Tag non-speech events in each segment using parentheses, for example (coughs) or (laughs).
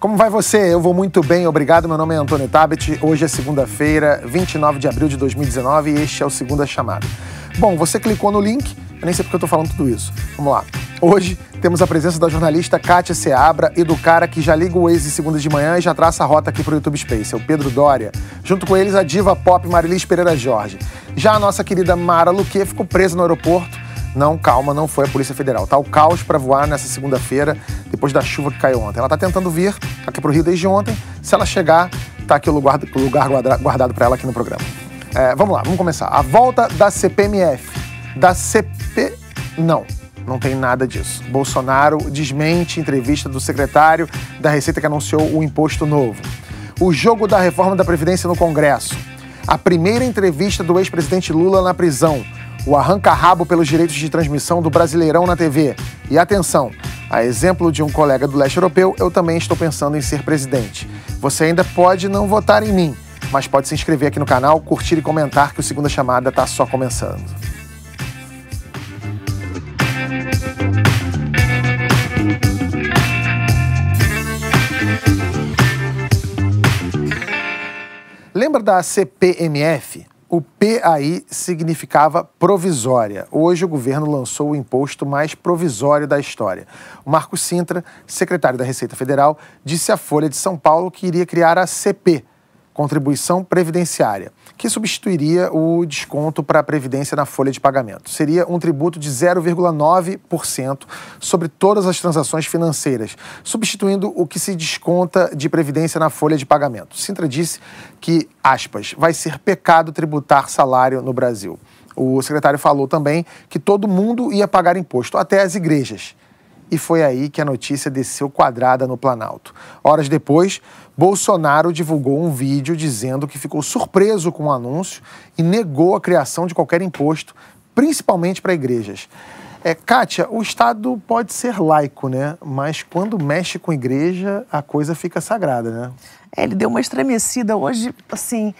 Como vai você? Eu vou muito bem, obrigado. Meu nome é Antônio Tabet. Hoje é segunda-feira, 29 de abril de 2019 e este é o Segunda Chamada. Bom, você clicou no link, eu nem sei porque eu tô falando tudo isso. Vamos lá. Hoje temos a presença da jornalista Kátia Seabra e do cara que já liga o de segunda de manhã e já traça a rota aqui pro YouTube Space, é o Pedro Dória. Junto com eles, a diva pop Marilis Pereira Jorge. Já a nossa querida Mara Luque ficou presa no aeroporto não, calma, não foi a Polícia Federal. Tá o caos para voar nessa segunda-feira, depois da chuva que caiu ontem. Ela tá tentando vir aqui pro Rio desde ontem. Se ela chegar, tá aqui o lugar, lugar guardado para ela aqui no programa. É, vamos lá, vamos começar. A volta da CPMF. Da CP. Não, não tem nada disso. Bolsonaro desmente entrevista do secretário da Receita que anunciou o imposto novo. O jogo da reforma da Previdência no Congresso. A primeira entrevista do ex-presidente Lula na prisão o arranca-rabo pelos direitos de transmissão do Brasileirão na TV. E atenção, a exemplo de um colega do leste europeu, eu também estou pensando em ser presidente. Você ainda pode não votar em mim, mas pode se inscrever aqui no canal, curtir e comentar que o Segunda Chamada está só começando. Lembra da CPMF? O PAI significava provisória. Hoje o governo lançou o imposto mais provisório da história. O Marcos Sintra, secretário da Receita Federal, disse à Folha de São Paulo que iria criar a CP, contribuição previdenciária, que substituiria o desconto para a previdência na folha de pagamento. Seria um tributo de 0,9% sobre todas as transações financeiras, substituindo o que se desconta de previdência na folha de pagamento. Sintra disse que, aspas, vai ser pecado tributar salário no Brasil. O secretário falou também que todo mundo ia pagar imposto, até as igrejas. E foi aí que a notícia desceu quadrada no Planalto. Horas depois, Bolsonaro divulgou um vídeo dizendo que ficou surpreso com o anúncio e negou a criação de qualquer imposto, principalmente para igrejas. É, Kátia, o Estado pode ser laico, né? Mas quando mexe com igreja, a coisa fica sagrada, né? É, ele deu uma estremecida hoje, assim,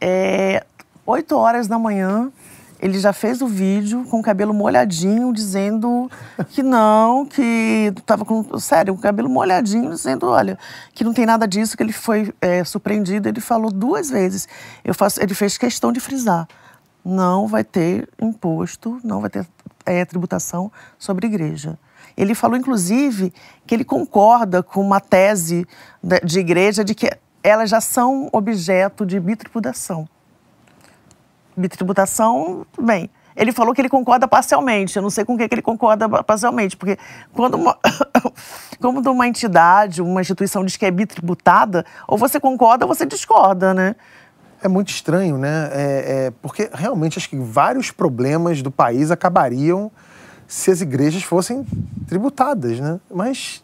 é, 8 horas da manhã, ele já fez o vídeo com o cabelo molhadinho, dizendo que não, que estava com. Sério, o cabelo molhadinho, dizendo: olha, que não tem nada disso, que ele foi é, surpreendido. Ele falou duas vezes. Eu faço, ele fez questão de frisar: não vai ter imposto, não vai ter é, tributação sobre igreja. Ele falou, inclusive, que ele concorda com uma tese de igreja de que elas já são objeto de bitributação bem, ele falou que ele concorda parcialmente. Eu não sei com o que, ele concorda parcialmente, porque quando uma, (coughs) como uma entidade, uma instituição diz que é bitributada, ou você concorda ou você discorda, né? É muito estranho, né? É, é, porque realmente acho que vários problemas do país acabariam se as igrejas fossem tributadas, né? Mas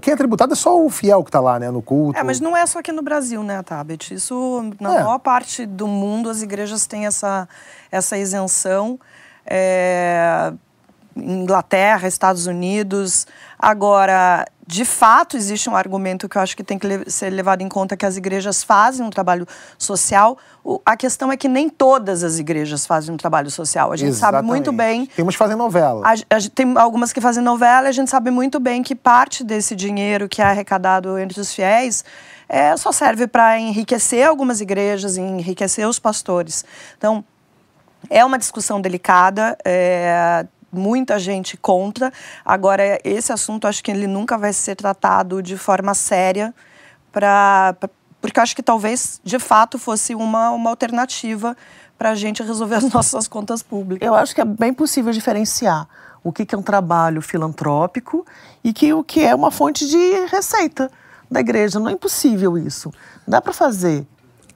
quem é tributado é só o fiel que está lá, né, no culto. É, mas não é só aqui no Brasil, né, Tabet? Isso, na é. maior parte do mundo, as igrejas têm essa, essa isenção. É, Inglaterra, Estados Unidos. Agora, de fato, existe um argumento que eu acho que tem que ser levado em conta que as igrejas fazem um trabalho social. O, a questão é que nem todas as igrejas fazem um trabalho social. A gente Exatamente. sabe muito bem. Tem umas que fazem novela. A, a, tem algumas que fazem novela e a gente sabe muito bem que parte desse dinheiro que é arrecadado entre os fiéis é, só serve para enriquecer algumas igrejas, enriquecer os pastores. Então, é uma discussão delicada. É, muita gente contra. Agora, esse assunto acho que ele nunca vai ser tratado de forma séria para porque acho que talvez de fato fosse uma, uma alternativa para a gente resolver (laughs) as nossas contas públicas. Eu acho que é bem possível diferenciar o que, é um trabalho filantrópico e que o que é uma fonte de receita da igreja. Não é impossível isso. Dá para fazer.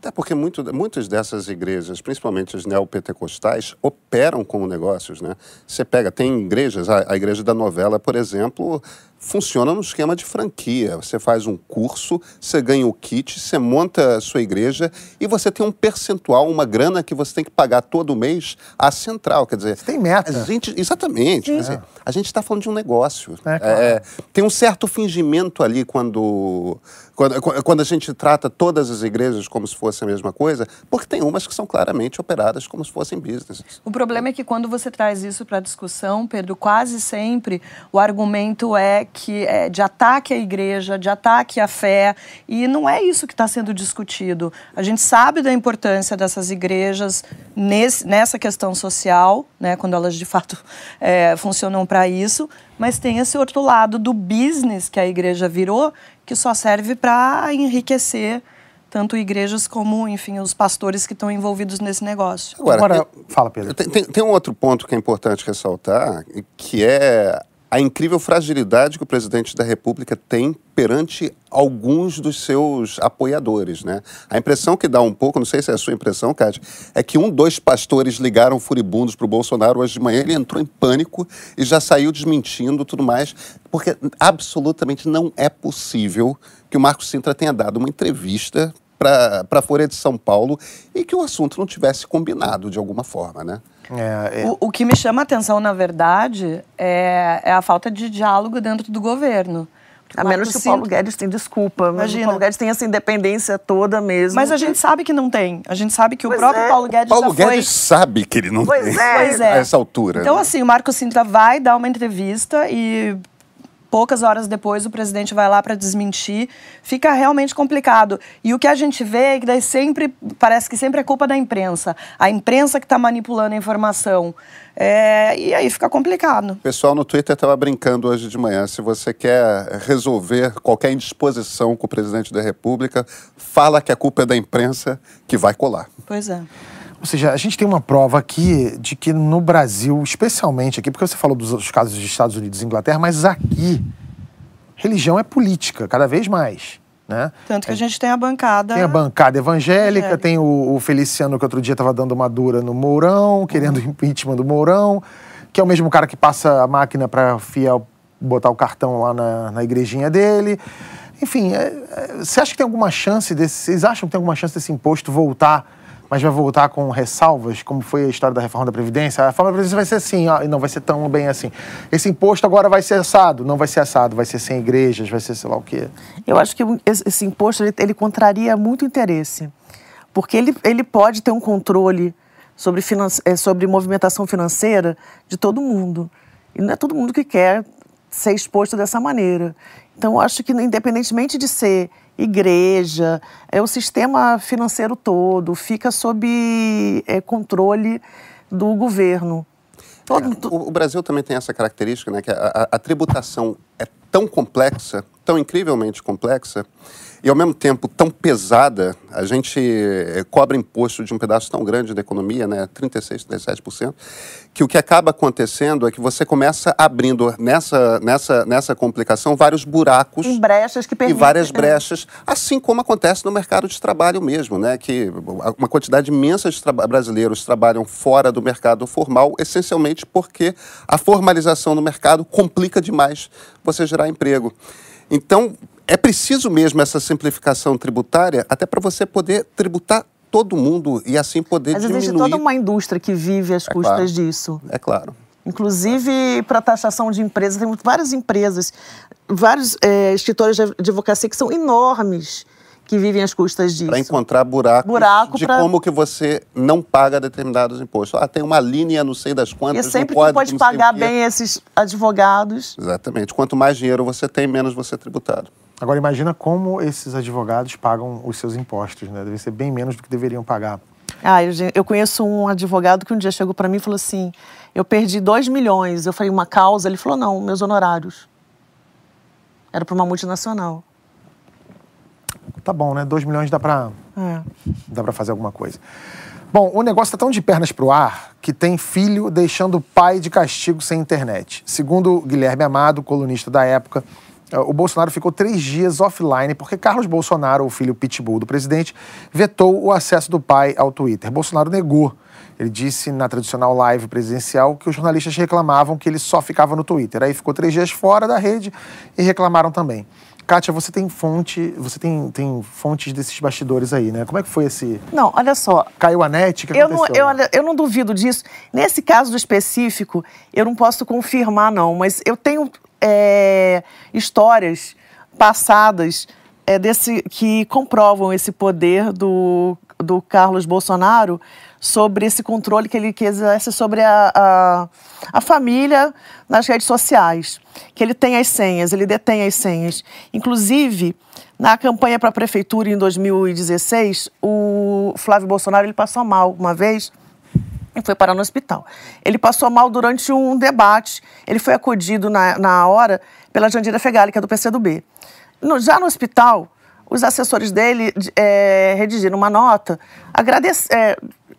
Até porque muito, muitas dessas igrejas, principalmente as neopentecostais, operam como negócios, né? Você pega, tem igrejas, a, a igreja da novela, por exemplo, funciona no esquema de franquia. Você faz um curso, você ganha o kit, você monta a sua igreja e você tem um percentual, uma grana que você tem que pagar todo mês à central. Quer dizer, você tem meta. A gente, exatamente. Dizer, a gente está falando de um negócio. É, claro. é, tem um certo fingimento ali quando, quando, quando a gente trata todas as igrejas como se fosse a mesma coisa, porque tem umas que são claramente operadas como se fossem business. O problema é que quando você traz isso para a discussão, Pedro, quase sempre o argumento é que é de ataque à igreja, de ataque à fé, e não é isso que está sendo discutido. A gente sabe da importância dessas igrejas nesse, nessa questão social, né, quando elas de fato (laughs) é, funcionam para isso, mas tem esse outro lado do business que a igreja virou, que só serve para enriquecer tanto igrejas como, enfim, os pastores que estão envolvidos nesse negócio. Agora, Agora fala, Pedro. Tem, tem, tem um outro ponto que é importante ressaltar, que é a incrível fragilidade que o presidente da República tem perante alguns dos seus apoiadores, né? A impressão que dá um pouco, não sei se é a sua impressão, Cátia, é que um, dois pastores ligaram furibundos para o Bolsonaro hoje de manhã, ele entrou em pânico e já saiu desmentindo tudo mais, porque absolutamente não é possível que o Marco Sintra tenha dado uma entrevista para a Folha de São Paulo e que o assunto não tivesse combinado de alguma forma, né? É, é... O, o, que me chama a atenção, na verdade, é, é a falta de diálogo dentro do governo. A menos que o Paulo Guedes tenha desculpa. Imagina. o Paulo Guedes tem essa independência toda mesmo. Mas a gente sabe que não tem. A gente sabe que pois o próprio é. Paulo Guedes Paulo já Guedes foi... sabe que ele não pois tem. É. Pois é. A essa altura. Então, né? assim, o Marco Sintra vai dar uma entrevista e poucas horas depois o presidente vai lá para desmentir, fica realmente complicado. E o que a gente vê é que daí sempre, parece que sempre é culpa da imprensa. A imprensa que está manipulando a informação. É, e aí fica complicado. O pessoal no Twitter estava brincando hoje de manhã. Se você quer resolver qualquer indisposição com o presidente da República, fala que a culpa é da imprensa que vai colar. Pois é. Ou seja, a gente tem uma prova aqui de que no Brasil, especialmente aqui, porque você falou dos casos dos Estados Unidos e Inglaterra, mas aqui, religião é política, cada vez mais. Né? Tanto que a gente tem a bancada. Tem a bancada evangélica, evangélica. tem o, o, Feliciano, que outro dia estava dando uma dura no Mourão, querendo uhum. (laughs) impeachment do Mourão, que é o mesmo cara que passa a máquina para fiel botar o cartão lá na, na igrejinha dele. Enfim, é, é, você acha que tem alguma chance desse. Vocês acham que tem alguma chance desse imposto voltar? Mas vai voltar com ressalvas, como foi a história da reforma da Previdência. A reforma da Previdência vai ser assim, ó, não vai ser tão bem assim. Esse imposto agora vai ser assado, não vai ser assado, vai ser sem igrejas, vai ser sei lá o quê. Eu acho que esse imposto ele, ele contraria muito interesse, porque ele, ele pode ter um controle sobre, finance, eh, sobre movimentação financeira de todo mundo. E não é todo mundo que quer ser exposto dessa maneira. Então, eu acho que, independentemente de ser igreja, é o sistema financeiro todo fica sob é, controle do governo. Todo, é, o, o, Brasil também tem essa característica, né, que a, a, a tributação é tão complexa, tão incrivelmente complexa, e ao mesmo tempo tão pesada, a gente eh, cobra imposto de um pedaço tão grande da economia, né, 36, 37%, que o que acaba acontecendo é que você começa abrindo nessa, nessa, nessa complicação vários buracos em brechas que permitem, e várias brechas, assim como acontece no mercado de trabalho mesmo, né, que uma quantidade imensa de tra brasileiros trabalham fora do mercado formal, essencialmente porque a formalização no mercado complica demais você gerar emprego. Então, é preciso mesmo essa simplificação tributária até para você poder tributar todo mundo e assim poder Mas diminuir... Mas existe toda uma indústria que vive às é custas claro. disso. É claro. Inclusive para taxação de empresas, tem várias empresas, vários é, escritórios de advocacia que são enormes que vivem às custas disso. Para encontrar buracos Buraco de pra... como que você não paga determinados impostos. Ah, tem uma linha, não sei das quantas, E sempre não pode, que pode pagar bem esses advogados. Exatamente. Quanto mais dinheiro você tem, menos você é tributado. Agora imagina como esses advogados pagam os seus impostos, né? Deve ser bem menos do que deveriam pagar. Ah, eu, eu conheço um advogado que um dia chegou para mim e falou assim: eu perdi 2 milhões. Eu falei, uma causa? Ele falou, não, meus honorários. Era para uma multinacional. Tá bom, né? 2 milhões dá para é. dá para fazer alguma coisa. Bom, o negócio está tão de pernas para o ar que tem filho deixando o pai de castigo sem internet. Segundo Guilherme Amado, colunista da época, o Bolsonaro ficou três dias offline porque Carlos Bolsonaro, o filho pitbull do presidente, vetou o acesso do pai ao Twitter. Bolsonaro negou. Ele disse na tradicional live presidencial que os jornalistas reclamavam que ele só ficava no Twitter. Aí ficou três dias fora da rede e reclamaram também. Kátia, você tem fonte, você tem, tem fontes desses bastidores aí, né? Como é que foi esse. Não, olha só. Caiu a net? Que eu, não, eu, eu não duvido disso. Nesse caso específico, eu não posso confirmar, não, mas eu tenho é, histórias passadas é, desse, que comprovam esse poder do do Carlos Bolsonaro sobre esse controle que ele exerce sobre a, a, a, família nas redes sociais. Que ele tem as senhas, ele detém as senhas. Inclusive, na campanha para a prefeitura em 2016, o Flávio Bolsonaro ele passou mal uma vez e foi parar no hospital. Ele passou mal durante um debate, ele foi acudido na, na hora pela Jandira Fegali, que é do PCdoB. No, já no hospital, os assessores dele é, redigiram uma nota é,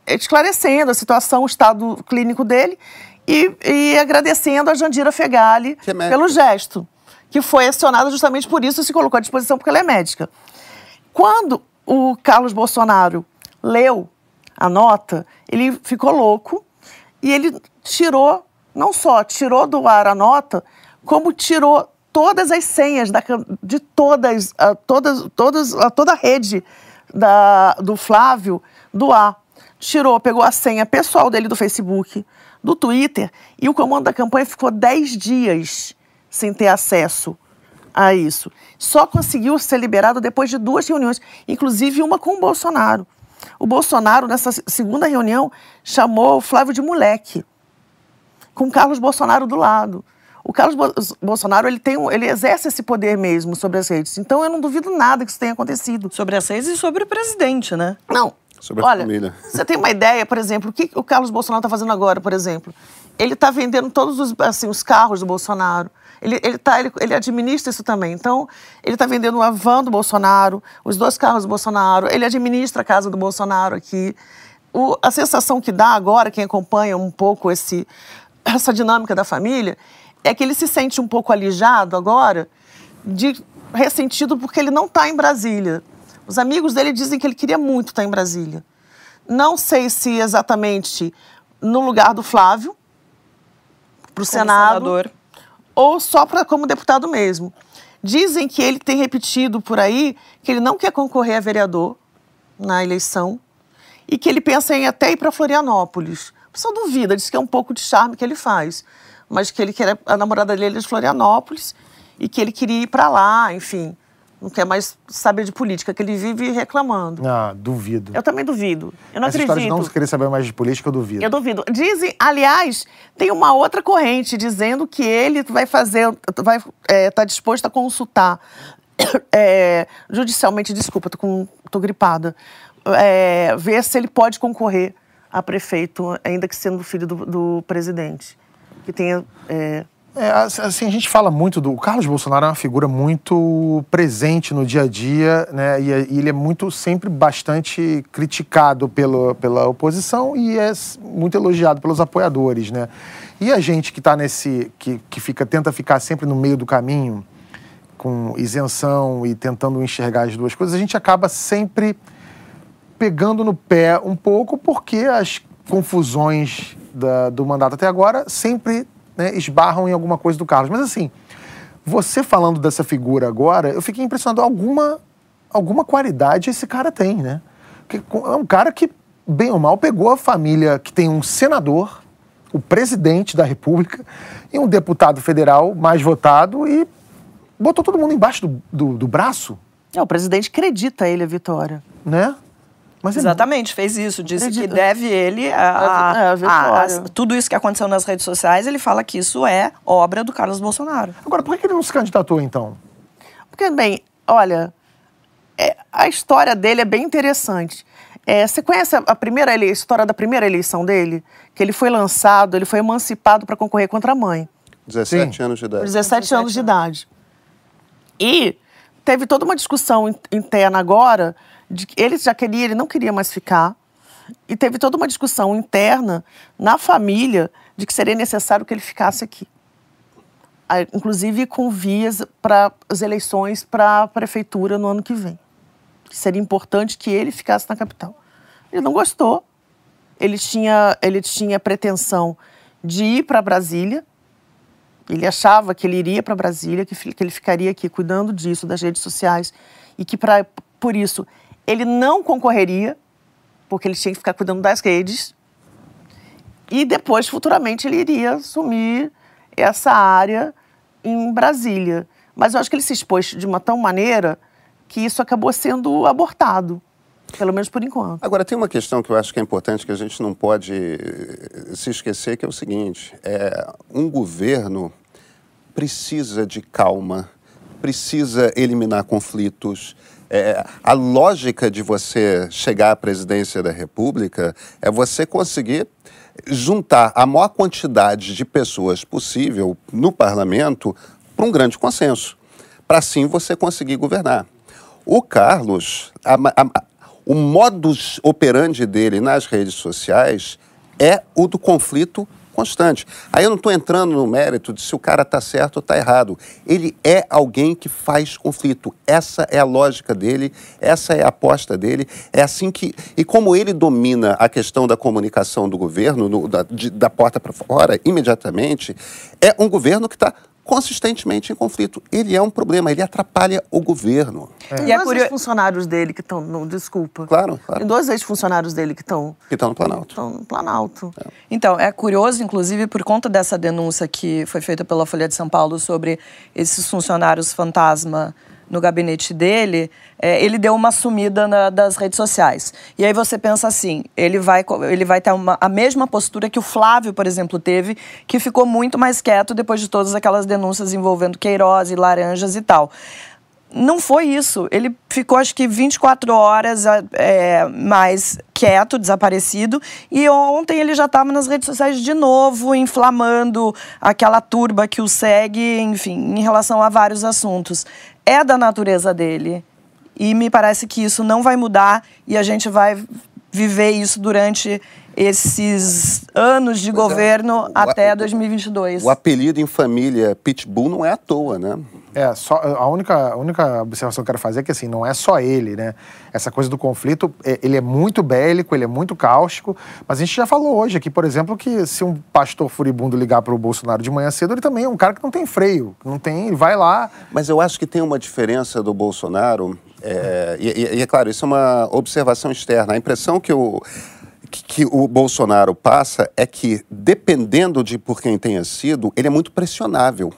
esclarecendo a situação, o estado clínico dele e, e agradecendo a Jandira Fegali é pelo gesto que foi acionada justamente por isso e se colocou à disposição porque ela é médica. Quando o Carlos Bolsonaro leu a nota, ele ficou louco e ele tirou, não só tirou do ar a nota, como tirou todas as senhas da, de todas, a, todas, todas, a toda a rede da, do Flávio do ar. Tirou, pegou a senha pessoal dele do Facebook, do Twitter, e o comando da campanha ficou 10 dias sem ter acesso a isso. Só conseguiu ser liberado depois de duas reuniões, inclusive uma com o Bolsonaro. O Bolsonaro, nessa segunda reunião, chamou o Flávio de moleque, com o Carlos Bolsonaro do lado. O Carlos Bolsonaro ele tem, ele exerce esse poder mesmo sobre as redes. Então eu não duvido nada que isso tenha acontecido. Sobre as redes e sobre o presidente, né? Não. Sobre a Olha, família. Você tem uma ideia, por exemplo, o que o Carlos Bolsonaro está fazendo agora, por exemplo? Ele está vendendo todos os, assim, os carros do Bolsonaro. Ele, ele, tá, ele, ele administra isso também. Então, ele está vendendo a van do Bolsonaro, os dois carros do Bolsonaro, ele administra a casa do Bolsonaro aqui. O, a sensação que dá agora, quem acompanha um pouco esse, essa dinâmica da família, é que ele se sente um pouco alijado agora, de ressentido porque ele não está em Brasília. Os amigos dele dizem que ele queria muito estar tá em Brasília. Não sei se exatamente no lugar do Flávio, para o Senado. Senador ou só pra, como deputado mesmo. Dizem que ele tem repetido por aí que ele não quer concorrer a vereador na eleição e que ele pensa em até ir para Florianópolis. O pessoal duvida, diz que é um pouco de charme que ele faz, mas que ele quer a namorada dele é de Florianópolis e que ele queria ir para lá, enfim não quer mais saber de política, que ele vive reclamando. Ah, duvido. Eu também duvido. Eu não Essa acredito. de não querer saber mais de política, eu duvido. Eu duvido. Dizem, aliás, tem uma outra corrente dizendo que ele vai fazer, vai é, tá disposto a consultar (coughs) é, judicialmente, desculpa, tô, com, tô gripada, é, ver se ele pode concorrer a prefeito, ainda que sendo filho do, do presidente. Que tenha é, é, assim, a gente fala muito do. O Carlos Bolsonaro é uma figura muito presente no dia a dia, né? E, e ele é muito, sempre bastante criticado pelo, pela oposição e é muito elogiado pelos apoiadores, né? E a gente que está nesse. Que, que fica, tenta ficar sempre no meio do caminho, com isenção e tentando enxergar as duas coisas, a gente acaba sempre pegando no pé um pouco, porque as confusões da, do mandato até agora sempre né, esbarram em alguma coisa do Carlos. Mas assim, você falando dessa figura agora, eu fiquei impressionado. Alguma, alguma qualidade esse cara tem, né? Porque é um cara que, bem ou mal, pegou a família que tem um senador, o presidente da República, e um deputado federal mais votado e botou todo mundo embaixo do, do, do braço. É, o presidente acredita ele a vitória. Né? Mas Exatamente, fez isso. Disse que deve ele a, a, é, a, a, tudo isso que aconteceu nas redes sociais. Ele fala que isso é obra do Carlos Bolsonaro. Agora, por que ele não se candidatou então? Porque, bem, olha, é, a história dele é bem interessante. É, você conhece a, primeira a história da primeira eleição dele? Que ele foi lançado, ele foi emancipado para concorrer contra a mãe. 17 Sim. anos de idade. 17, 17 anos de idade. E teve toda uma discussão interna agora de que ele já queria, ele não queria mais ficar. E teve toda uma discussão interna na família de que seria necessário que ele ficasse aqui. Inclusive com vias para as eleições para a prefeitura no ano que vem. Seria importante que ele ficasse na capital. Ele não gostou. Ele tinha, ele tinha pretensão de ir para Brasília. Ele achava que ele iria para Brasília, que, que ele ficaria aqui cuidando disso, das redes sociais, e que pra, por isso ele não concorreria, porque ele tinha que ficar cuidando das redes. E depois, futuramente, ele iria assumir essa área em Brasília. Mas eu acho que ele se expôs de uma tal maneira que isso acabou sendo abortado. Pelo menos por enquanto. Agora, tem uma questão que eu acho que é importante, que a gente não pode eh, se esquecer, que é o seguinte: é, um governo precisa de calma, precisa eliminar conflitos. É, a lógica de você chegar à presidência da República é você conseguir juntar a maior quantidade de pessoas possível no parlamento para um grande consenso, para assim você conseguir governar. O Carlos, a, a, o modus operandi dele nas redes sociais é o do conflito constante. Aí eu não estou entrando no mérito de se o cara está certo ou está errado. Ele é alguém que faz conflito. Essa é a lógica dele, essa é a aposta dele. É assim que. E como ele domina a questão da comunicação do governo, no, da, de, da porta para fora, imediatamente, é um governo que está consistentemente em conflito. Ele é um problema, ele atrapalha o governo. É. E é dois ex-funcionários dele que estão, desculpa. Claro, claro. Tem dois ex-funcionários dele que estão... Que estão no Planalto. Estão no Planalto. É. Então, é curioso, inclusive, por conta dessa denúncia que foi feita pela Folha de São Paulo sobre esses funcionários fantasma no gabinete dele, é, ele deu uma sumida na, das redes sociais. E aí você pensa assim, ele vai, ele vai ter uma, a mesma postura que o Flávio, por exemplo, teve, que ficou muito mais quieto depois de todas aquelas denúncias envolvendo Queiroz e laranjas e tal. Não foi isso. Ele ficou, acho que, 24 horas é, mais quieto, desaparecido. E ontem ele já estava nas redes sociais de novo, inflamando aquela turba que o segue, enfim, em relação a vários assuntos é da natureza dele. E me parece que isso não vai mudar e a gente vai viver isso durante esses anos de pois é. governo é. até 2022. O apelido em família Pitbull não é à toa, né? É, só, a, única, a única observação que eu quero fazer é que assim, não é só ele, né? Essa coisa do conflito, é, ele é muito bélico, ele é muito cáustico, mas a gente já falou hoje aqui, por exemplo, que se um pastor furibundo ligar para o Bolsonaro de manhã cedo, ele também é um cara que não tem freio, não tem, ele vai lá. Mas eu acho que tem uma diferença do Bolsonaro, é, e, e, é claro, isso é uma observação externa. A impressão que o que o Bolsonaro passa é que, dependendo de por quem tenha sido, ele é muito pressionável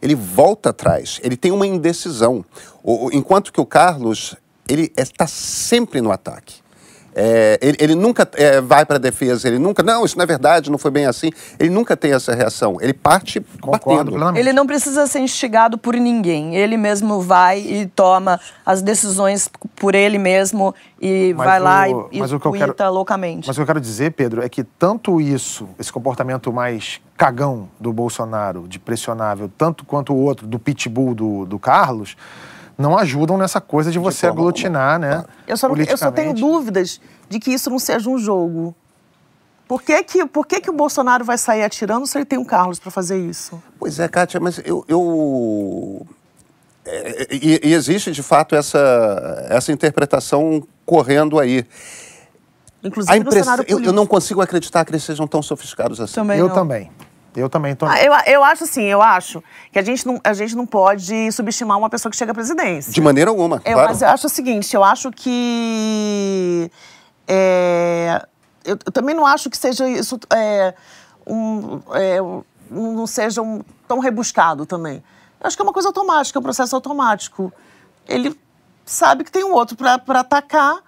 ele volta atrás, ele tem uma indecisão. O, enquanto que o Carlos, ele está sempre no ataque. É, ele, ele, nunca é, vai para a defesa, ele nunca, não, isso não é verdade, não foi bem assim. Ele nunca tem essa reação. Ele parte Concordo, batendo. Ele não precisa ser instigado por ninguém. Ele mesmo vai e toma as decisões por ele mesmo e mas vai o, lá e, mas e quero, loucamente. Mas o que eu quero dizer, Pedro, é que tanto isso, esse comportamento mais cagão do Bolsonaro, de pressionável, tanto quanto o outro, do pitbull do, do Carlos não ajudam nessa coisa de você de aglutinar, né? Eu só, eu só tenho dúvidas de que isso não seja um jogo. Por que, que, por que, que o Bolsonaro vai sair atirando se ele tem um Carlos para fazer isso? Pois é, Kátia, mas eu. eu... É, e, e, existe, de fato, essa, essa interpretação correndo aí. Inclusive a impress... eu, eu, não consigo acreditar que eles sejam tão sofisticados assim. Também eu não. também. Eu também tô. Ah, eu, eu acho assim, eu acho que a gente, não, a gente não pode subestimar uma pessoa que chega à presidência. De maneira alguma. Eu, claro. Mas eu acho o seguinte, eu acho que. É, eu, eu, também não acho que seja isso. É, um, é, não seja um, tão rebuscado também. Eu acho que é uma coisa automática, é um processo automático. Ele sabe que tem um outro para atacar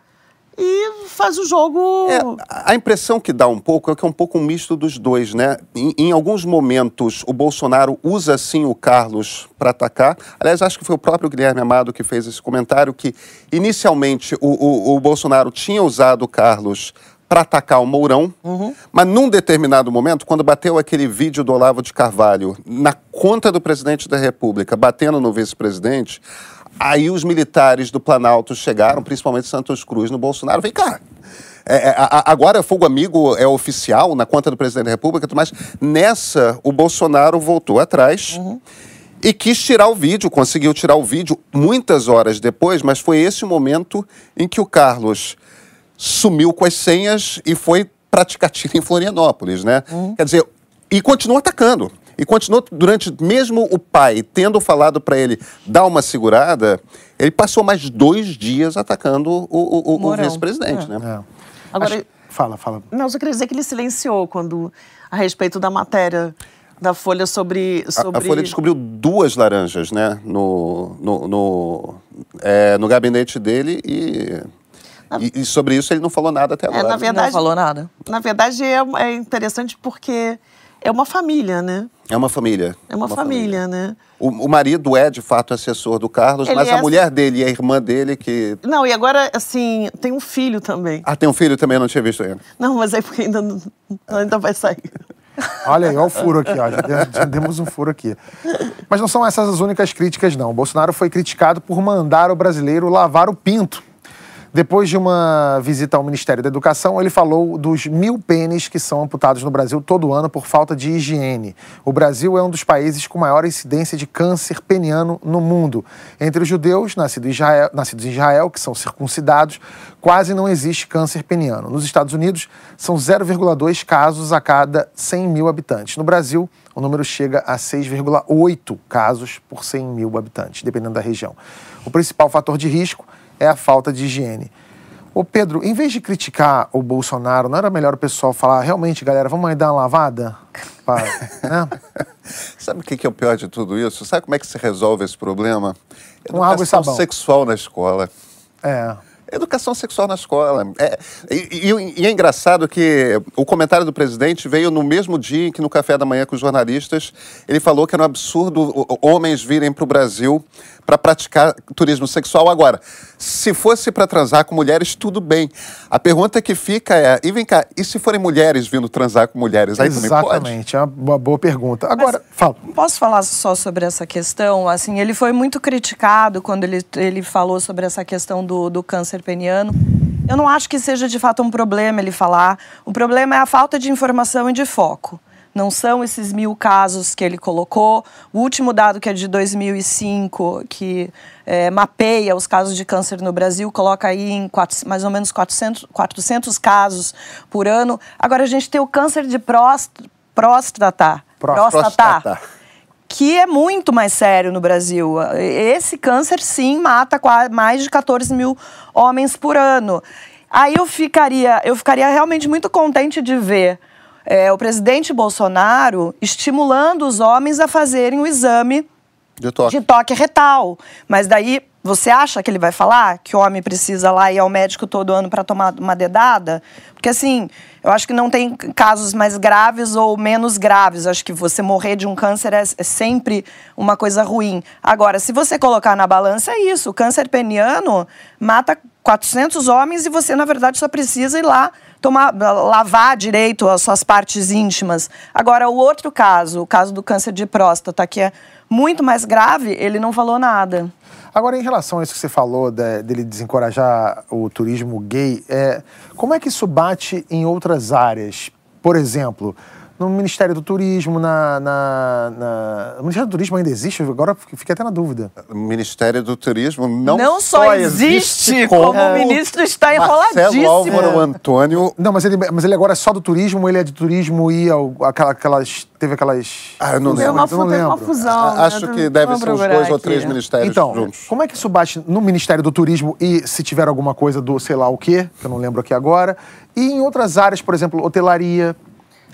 e faz o jogo. É, a impressão que dá um pouco é que é um pouco um misto dos dois, né? Em, em alguns momentos, o Bolsonaro usa sim o Carlos para atacar. Aliás, acho que foi o próprio Guilherme Amado que fez esse comentário que inicialmente o, o, o Bolsonaro tinha usado o Carlos para atacar o Mourão, uhum. mas num determinado momento, quando bateu aquele vídeo do Olavo de Carvalho na conta do presidente da República, batendo no vice-presidente, Aí os militares do Planalto chegaram, principalmente Santos Cruz, no Bolsonaro. Vem cá. É, é, agora fogo amigo é oficial na conta do presidente da República, mas nessa o Bolsonaro voltou atrás. Uhum. E quis tirar o vídeo, conseguiu tirar o vídeo muitas horas depois, mas foi esse momento em que o Carlos sumiu com as senhas e foi praticar tiro em Florianópolis, né? Uhum. Quer dizer, e continua atacando. E continuou durante, mesmo o pai tendo falado para ele dar uma segurada, ele passou mais dois dias atacando o, o, o, vice-presidente, é. né? É. Agora, Acho... fala, fala. Não, eu só queria dizer que ele silenciou quando, a respeito da matéria da Folha sobre... sobre... A, a, Folha descobriu duas laranjas, né, no, no, no, é, no gabinete dele e E, e sobre isso ele não falou nada até agora. É, na verdade, Não falou nada. Na verdade, é, é interessante porque é uma família, né? É uma família. É uma, família, né? O, o marido é, de fato, assessor do Carlos, Ele mas a é- mulher dele e a irmã dele que... Não, e agora, assim, tem um filho também. Ah, tem um filho também, eu não tinha visto ainda. Não, mas é porque ainda, não- ainda vai sair. Olha aí, olha o furo aqui, ó. Já, já demos um furo aqui. Mas não são essas as únicas críticas, não. O Bolsonaro foi criticado por mandar o brasileiro lavar o pinto. Depois de uma visita ao Ministério da Educação, ele falou dos mil pênis que são amputados no Brasil todo ano por falta de higiene. O Brasil é um dos países com maior incidência de câncer peniano no mundo. Entre os judeus nascidos em Israel, nascidos em Israel que são circuncidados, quase não existe câncer peniano. Nos Estados Unidos, são 0,2 casos a cada 100 mil habitantes. No Brasil, o número chega a 6,8 casos por 100 mil habitantes, dependendo da região. O principal fator de risco é a falta de higiene. Ô Pedro, em vez de criticar o Bolsonaro, não era melhor o pessoal falar, realmente, galera, vamos aí dar uma lavada? (laughs) Pra, né? Sabe o que é o pior de tudo isso? Sabe como é que se resolve esse problema? Com água e Educação sabão. sexual na escola. É. Educação sexual na escola. É, e, e- e é engraçado que o comentário do presidente veio no mesmo dia em que, no café da manhã com os jornalistas, ele falou que era um absurdo homens virem para o Brasil para praticar turismo sexual. Agora, se fosse para transar com mulheres, tudo bem. A pergunta que fica é: e vem cá, e se forem mulheres vindo transar com mulheres? Aí? Exatamente, é uma boa pergunta. Agora, fala. Posso falar só sobre essa questão? Assim, ele foi muito criticado quando ele, ele falou sobre essa questão do, do câncer peniano. Eu não acho que seja de fato um problema ele falar. O problema é a falta de informação e de foco. Não são esses mil casos que ele colocou. O último dado, que é de 2005, que eh, mapeia os casos de câncer no Brasil, coloca aí em quatro- mais ou menos 400, 400 casos por ano. Agora, a gente tem o câncer de próst- próstata. Pró- próstata. Que é muito mais sério no Brasil. Esse câncer, sim, mata mais de 14 mil homens por ano. Aí eu ficaria, eu ficaria realmente muito contente de ver eh, o presidente Bolsonaro estimulando os homens a fazerem o exame De toque. de toque retal. Mas daí, você acha que ele vai falar que o homem precisa lá ir ao médico todo ano para tomar uma dedada? Porque assim, eu acho que não tem casos mais graves ou menos graves. Eu acho que você morrer de um câncer é, é sempre uma coisa ruim. Agora, se você colocar na balança, é isso. O câncer peniano mata 400 homens e você, na verdade, só precisa ir lá tomar, lavar direito as suas partes íntimas. Agora, o outro caso, o caso do câncer de próstata, que é muito mais grave, ele não falou nada. Agora, em relação a isso que você falou, de- dele desencorajar o turismo gay, é, como é que isso bate em outras áreas? Por exemplo, no Ministério do Turismo, na, na- na- O Ministério do Turismo ainda existe? Agora fiquei até na dúvida. O Ministério do Turismo não, Não, só, existe, como, o ministro está Marcelo enroladíssimo. Álvaro Antônio. Não, mas ele, mas ele agora é só do turismo, ele é de turismo e ao- aquela- aquelas. Teve aquelas. Ah, eu não Teve lembro. uma, eu não teve uma lembro. fusão. né? Acho que deve ser uns procurar dois ou aqui. três ministérios Então, juntos. como é que isso bate no Ministério do Turismo e se tiver alguma coisa do sei lá o quê, que eu não lembro aqui agora, e em outras áreas, por exemplo, hotelaria,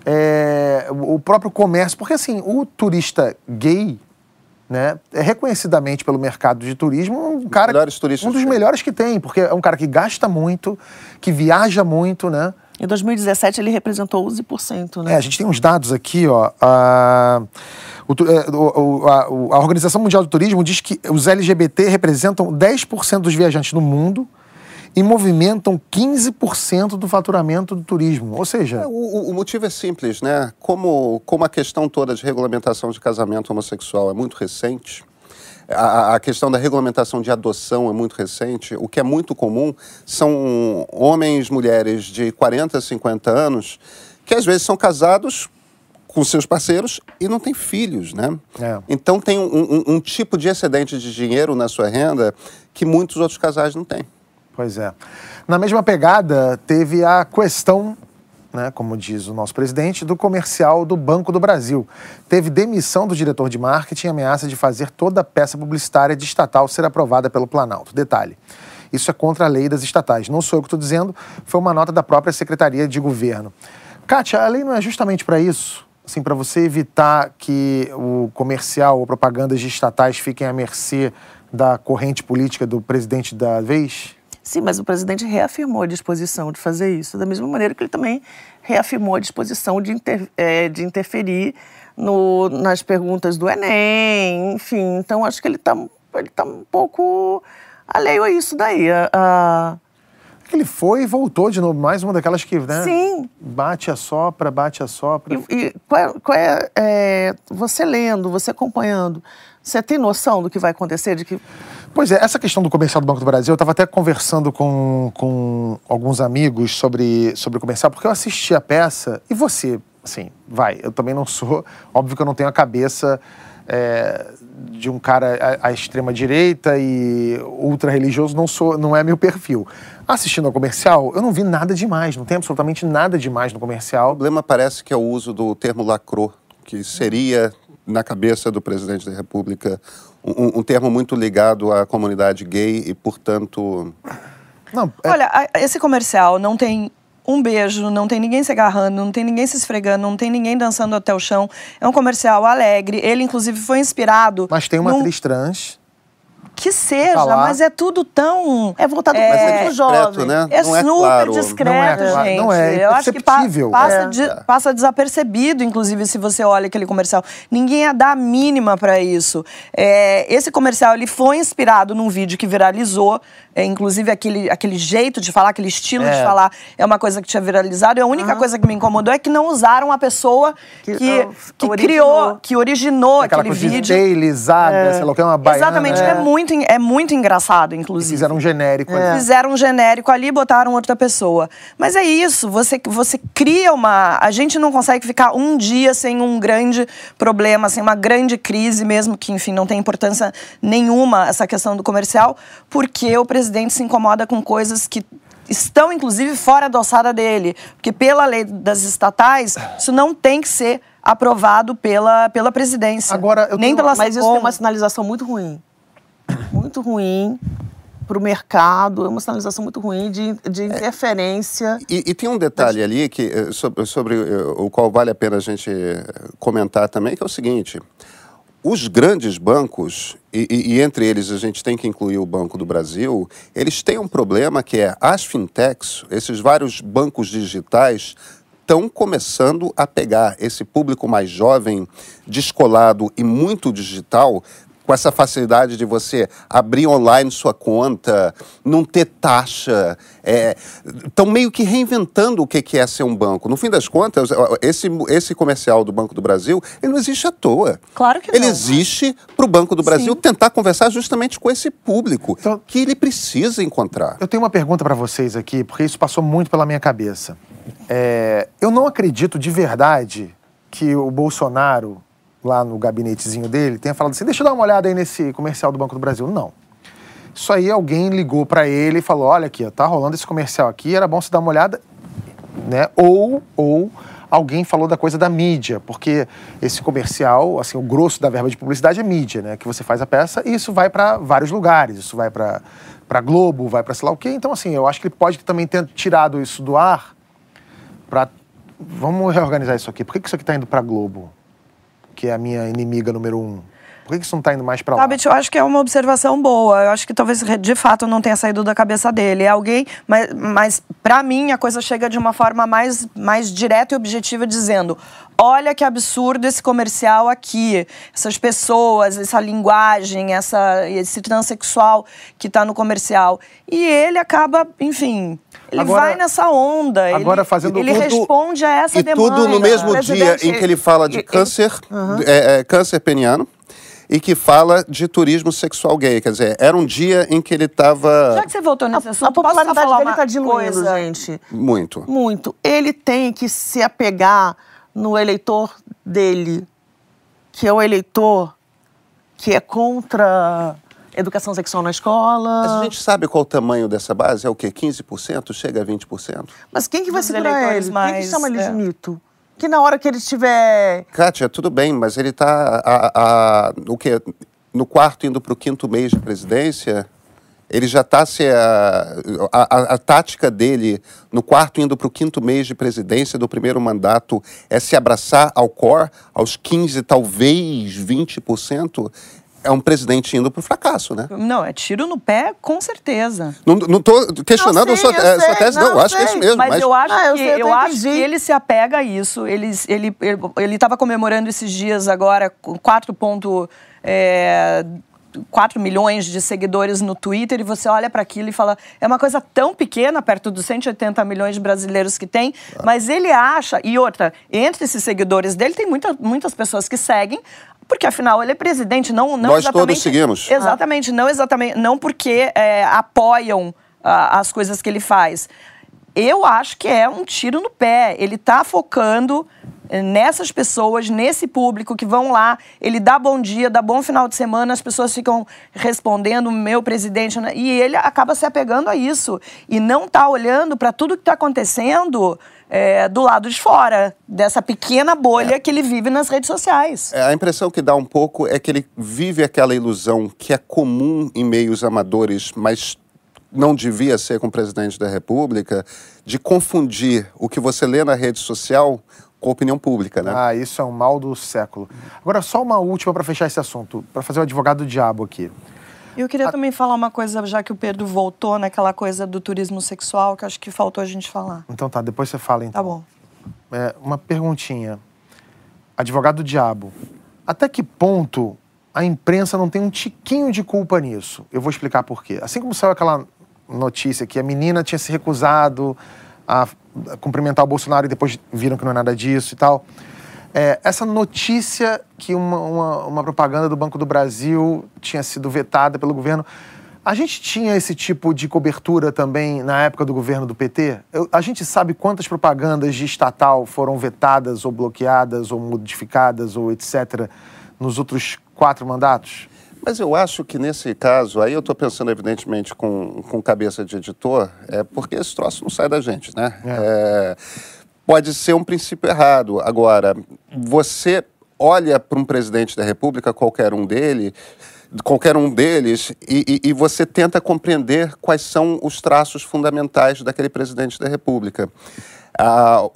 é, o próprio comércio, porque assim, o turista gay, né, é reconhecidamente pelo mercado de turismo um cara, um dos melhores que tem, porque é um cara que gasta muito, que viaja muito, né? Em 2017 ele representou 11%, né? É, a gente tem uns dados aqui, ó. A, o é, a, a Organização Mundial do Turismo diz que os LGBT representam 10% dos viajantes no mundo e movimentam 15% do faturamento do turismo. Ou seja, É, O, o- motivo é simples, né? Como, como a questão toda de regulamentação de casamento homossexual é muito recente, a, a questão da regulamentação de adoção é muito recente, o que é muito comum são homens, mulheres de 40, 50 anos, que às vezes são casados com seus parceiros e não têm filhos, né? É. Então tem um, um- um tipo de excedente de dinheiro na sua renda que muitos outros casais não têm. Pois é. Na mesma pegada, teve a questão, né, como diz o nosso presidente, do comercial do Banco do Brasil. Teve demissão do diretor de marketing e ameaça de fazer toda a peça publicitária de estatal ser aprovada pelo Planalto. Detalhe. Isso é contra a lei das estatais. Não sou eu que estou dizendo, foi uma nota da própria Secretaria de Governo. Kátia, a lei não é justamente para isso? Assim, para você evitar que o comercial ou propagandas de estatais fiquem à mercê da corrente política do presidente da vez? Sim, mas o presidente reafirmou a disposição de fazer isso, da mesma maneira que ele também reafirmou a disposição de, inter, é, de interferir no, nas perguntas do Enem, enfim. Então, acho que ele está ele tá um pouco alheio a isso daí. A, a... Ele foi e voltou de novo, mais uma daquelas que, né? Sim. Bate a sopra, bate a sopra. E, e qual é, qual é, é, você lendo, você acompanhando, você tem noção do que vai acontecer? De que... Pois é, essa questão do comercial do Banco do Brasil, eu estava até conversando com, com alguns amigos sobre, sobre o comercial, porque eu assisti a peça, e você, assim, vai, eu também não sou, óbvio que eu não tenho a cabeça é, de um cara à, à extrema direita e ultra religioso, não, sou, não é meu perfil. Assistindo ao comercial, eu não vi nada demais, não tem absolutamente nada demais no comercial. O problema parece que é o uso do termo lacrou, que seria, na cabeça do presidente da República, um, um termo muito ligado à comunidade gay e, portanto. Não, é... Olha, esse comercial não tem um beijo, não tem ninguém se agarrando, não tem ninguém se esfregando, não tem ninguém dançando até o chão. É um comercial alegre. Ele, inclusive, foi inspirado. Mas tem uma num... atriz trans que seja, tá mas é tudo tão. É voltado é, para é, jovem. Né? É, é super claro. discreto, não é, claro. gente. Não é, Eu acho que pa passa, é. de, passa desapercebido, inclusive, se você olha aquele comercial. Ninguém ia dar a mínima para isso. É, esse comercial ele foi inspirado num vídeo que viralizou. É, inclusive, aquele, aquele jeito de falar, aquele estilo de é. falar, é uma coisa que tinha viralizado. E a única uhum. coisa que me incomodou é que não usaram a pessoa que, que, que criou, que originou Aquela aquele coisa vídeo. Estilizada, sei lá o que, uma baiana. Exatamente, é muito muito, é muito engraçado, inclusive. Fizeram um genérico é. ali. Fizeram um genérico ali e botaram outra pessoa. Mas é isso, você, você cria uma. A gente não consegue ficar um dia sem um grande problema, sem uma grande crise, mesmo que, enfim, não tem importância nenhuma essa questão do comercial, porque o presidente se incomoda com coisas que estão, inclusive, fora da alçada dele. Porque, pela lei das estatais, isso não tem que ser aprovado pela, pela presidência. Agora, eu Nem tenho... pela Mas isso tem uma sinalização muito ruim muito ruim para o mercado, é uma sinalização muito ruim de, de é. interferência. É, e, e, tem um detalhe ali que, eh, sobre, sobre, eh, o qual vale a pena a gente eh, comentar também, que é o seguinte: os grandes bancos, e, e, entre eles a gente tem que incluir o Banco do Brasil, eles têm um problema que é as fintechs, esses vários bancos digitais, estão começando a pegar esse público mais jovem, descolado e muito digital, com essa facilidade de você abrir online sua conta, não ter taxa. Estão é, meio que reinventando o que é ser um banco. No fim das contas, esse, esse comercial do Banco do Brasil, ele não existe à toa. Claro que não. Ele existe para o Banco do Brasil Sim. tentar conversar justamente com esse público então, que ele precisa encontrar. Eu tenho uma pergunta para vocês aqui, porque isso passou muito pela minha cabeça. É, eu não acredito de verdade que o Bolsonaro lá no gabinetezinho dele tenha falado assim: deixa eu dar uma olhada aí nesse comercial do Banco do Brasil. Não. Isso aí alguém ligou para ele e falou: olha aqui, tá rolando esse comercial aqui, era bom você dar uma olhada. Né? Ou, ou alguém falou da coisa da mídia, porque esse comercial, assim, o grosso da verba de publicidade é mídia, né? Que você faz a peça e isso vai para vários lugares. Isso vai para para Globo, vai para sei lá o quê. Então, assim, eu acho que ele pode também ter tirado isso do ar para vamos reorganizar isso aqui. Por que, que isso aqui está indo para Globo? Que é a minha inimiga número um? Por que isso não está indo mais para lá? Sabe, eu acho que é uma observação boa. Eu acho que talvez de fato não tenha saído da cabeça dele. É alguém, mas, mas para mim a coisa chega de uma forma mais, mais direta e objetiva, dizendo: olha que absurdo esse comercial aqui, essas pessoas, essa linguagem, essa, esse transexual que está no comercial. E ele acaba, enfim, ele agora, vai nessa onda. Agora ele, fazendo ele tudo, responde a essa e demanda. tudo no mesmo dia em que ele fala de câncer, uhum. é, é, câncer peniano e que fala de turismo sexual gay. Quer dizer, era um dia em que ele estava. Já que você voltou nesse assunto, a popularidade dele está diluindo, gente. Muito. Muito. Ele tem que se apegar no eleitor dele, que é o eleitor que é contra educação sexual na escola. Mas a gente sabe qual o tamanho dessa base? É o quê? 15%? Chega a 20%? Mas quem que vai segurar ele? Mais, quem que chama ele é. de mito? Que na hora que ele estiver... Kátia, tudo bem, mas ele está a, a, o quê? no quarto indo para o quinto mês de presidência, ele já está se a, a, a, tática dele no quarto indo para o quinto mês de presidência do primeiro mandato é se abraçar ao core aos 15, talvez 20%. É um presidente indo para o fracasso, né? Não, é tiro no pé, com certeza. Não estou questionando Não, a sua, a sua sei, tese, não, não, eu acho que é sei. isso mesmo. Mas, eu acho Ah, eu que sei, eu eu acho que ele se apega a isso. Ele ele ele estava comemorando esses dias agora com 4 ponto, é, 4 milhões de seguidores no Twitter e você olha para aquilo e fala é uma coisa tão pequena perto dos 180 milhões de brasileiros que tem, mas ele acha e outra entre esses seguidores dele tem muita, muitas pessoas que seguem porque afinal ele é presidente, não não Nós todos exatamente seguimos. Exatamente, não exatamente, não porque é, apoiam ah, as coisas que ele faz. Eu acho que é um tiro no pé. Ele está focando eh, nessas pessoas, nesse público que vão lá. Ele dá bom dia, dá bom final de semana, as pessoas ficam respondendo, meu presidente. né? E ele acaba se apegando a isso. E não está olhando para tudo que está acontecendo eh, do lado de fora, dessa pequena bolha que ele vive nas redes sociais. É, A impressão que dá um pouco é que ele vive aquela ilusão que é comum em meios amadores, mas não devia ser com o presidente da República, de confundir o que você lê na rede social com a opinião pública, né? Ah, isso é um mal do século. Agora, só uma última para fechar esse assunto, para fazer o advogado do diabo aqui. Eu queria também falar uma coisa, já que o Pedro voltou naquela coisa do turismo sexual, que acho que faltou a gente falar. Então tá, depois você fala então. Tá bom. É, uma perguntinha. Advogado do diabo, até que ponto a imprensa não tem um tiquinho de culpa nisso? Eu vou explicar por quê. Assim como saiu aquela notícia que a menina tinha se recusado a cumprimentar o Bolsonaro e depois viram que não é nada disso e tal. É, essa notícia que uma, uma, uma propaganda do Banco do Brasil tinha sido vetada pelo governo. A gente tinha esse tipo de cobertura também na época do governo do PT? Eu- a gente sabe quantas propagandas de estatal foram vetadas ou bloqueadas ou modificadas ou etc. nos outros quatro mandatos? Mas eu acho que nesse caso, aí eu estou pensando evidentemente com, com cabeça de editor, é porque esse troço não sai da gente, né? É, pode ser um princípio errado. Agora, você olha para um presidente da República, qualquer um dele, qualquer um deles, e, e- e você tenta compreender quais são os traços fundamentais daquele presidente da República. Ah,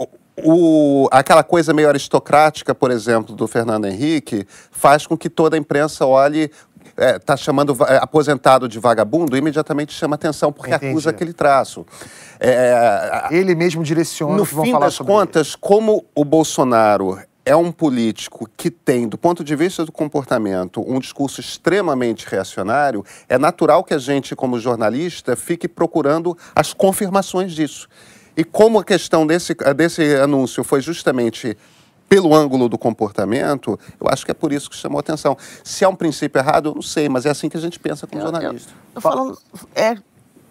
o- aquela coisa meio aristocrática, por exemplo, do Fernando Henrique, faz com que toda a imprensa olhe, está chamando va- é, aposentado de vagabundo, imediatamente chama atenção, porque Entendi. acusa aquele traço. É, Ele mesmo direciona no fim das contas, como o Bolsonaro é um político que tem, do ponto de vista do comportamento, um discurso extremamente reacionário, é natural que a gente, como jornalista, fique procurando as confirmações disso. E como a questão desse, desse anúncio foi justamente pelo ângulo do comportamento, eu acho que é por isso que chamou atenção. Se é um princípio errado, eu não sei, mas é assim que a gente pensa como jornalista. Tô falando é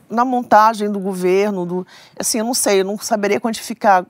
na montagem do governo, do, assim, eu não sei, eu não saberia quantificar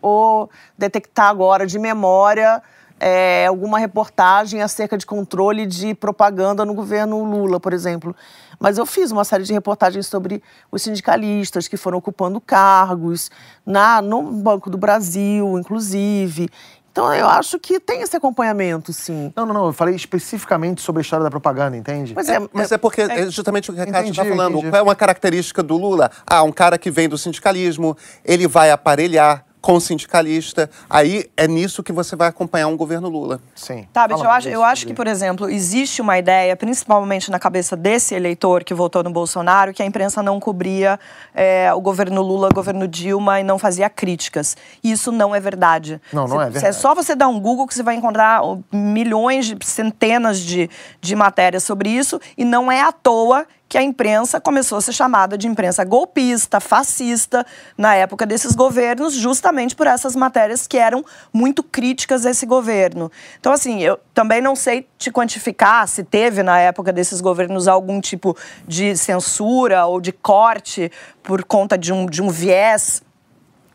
ou detectar agora de memória é, alguma reportagem acerca de controle de propaganda no governo Lula, por exemplo. Mas eu fiz uma série de reportagens sobre os sindicalistas que foram ocupando cargos na, no Banco do Brasil, inclusive. Então eu acho que tem esse acompanhamento, sim. Não, não, não. Eu falei especificamente sobre a história da propaganda, entende? Mas É, é, mas é porque é justamente o que a Cátia está falando. entendi. Qual é uma característica do Lula? Ah, um cara que vem do sindicalismo, ele vai aparelhar com sindicalista. Aí é nisso que você vai acompanhar um governo Lula. Sim. Tabet, Fala eu acho, eu acho que, por exemplo, existe uma ideia, principalmente na cabeça desse eleitor que votou no Bolsonaro, que a imprensa não cobria é, o governo Lula, o governo Dilma e não fazia críticas. Isso não é verdade. Não, não Cê- é cê- verdade. só você dar um Google que você vai encontrar milhões, de, centenas de, de matérias sobre isso, e não é à toa que a imprensa começou a ser chamada de imprensa golpista, fascista, na época desses governos, justamente por essas matérias que eram muito críticas a esse governo. Então, assim, eu também não sei te quantificar se teve na época desses governos algum tipo de censura ou de corte por conta de um, de um viés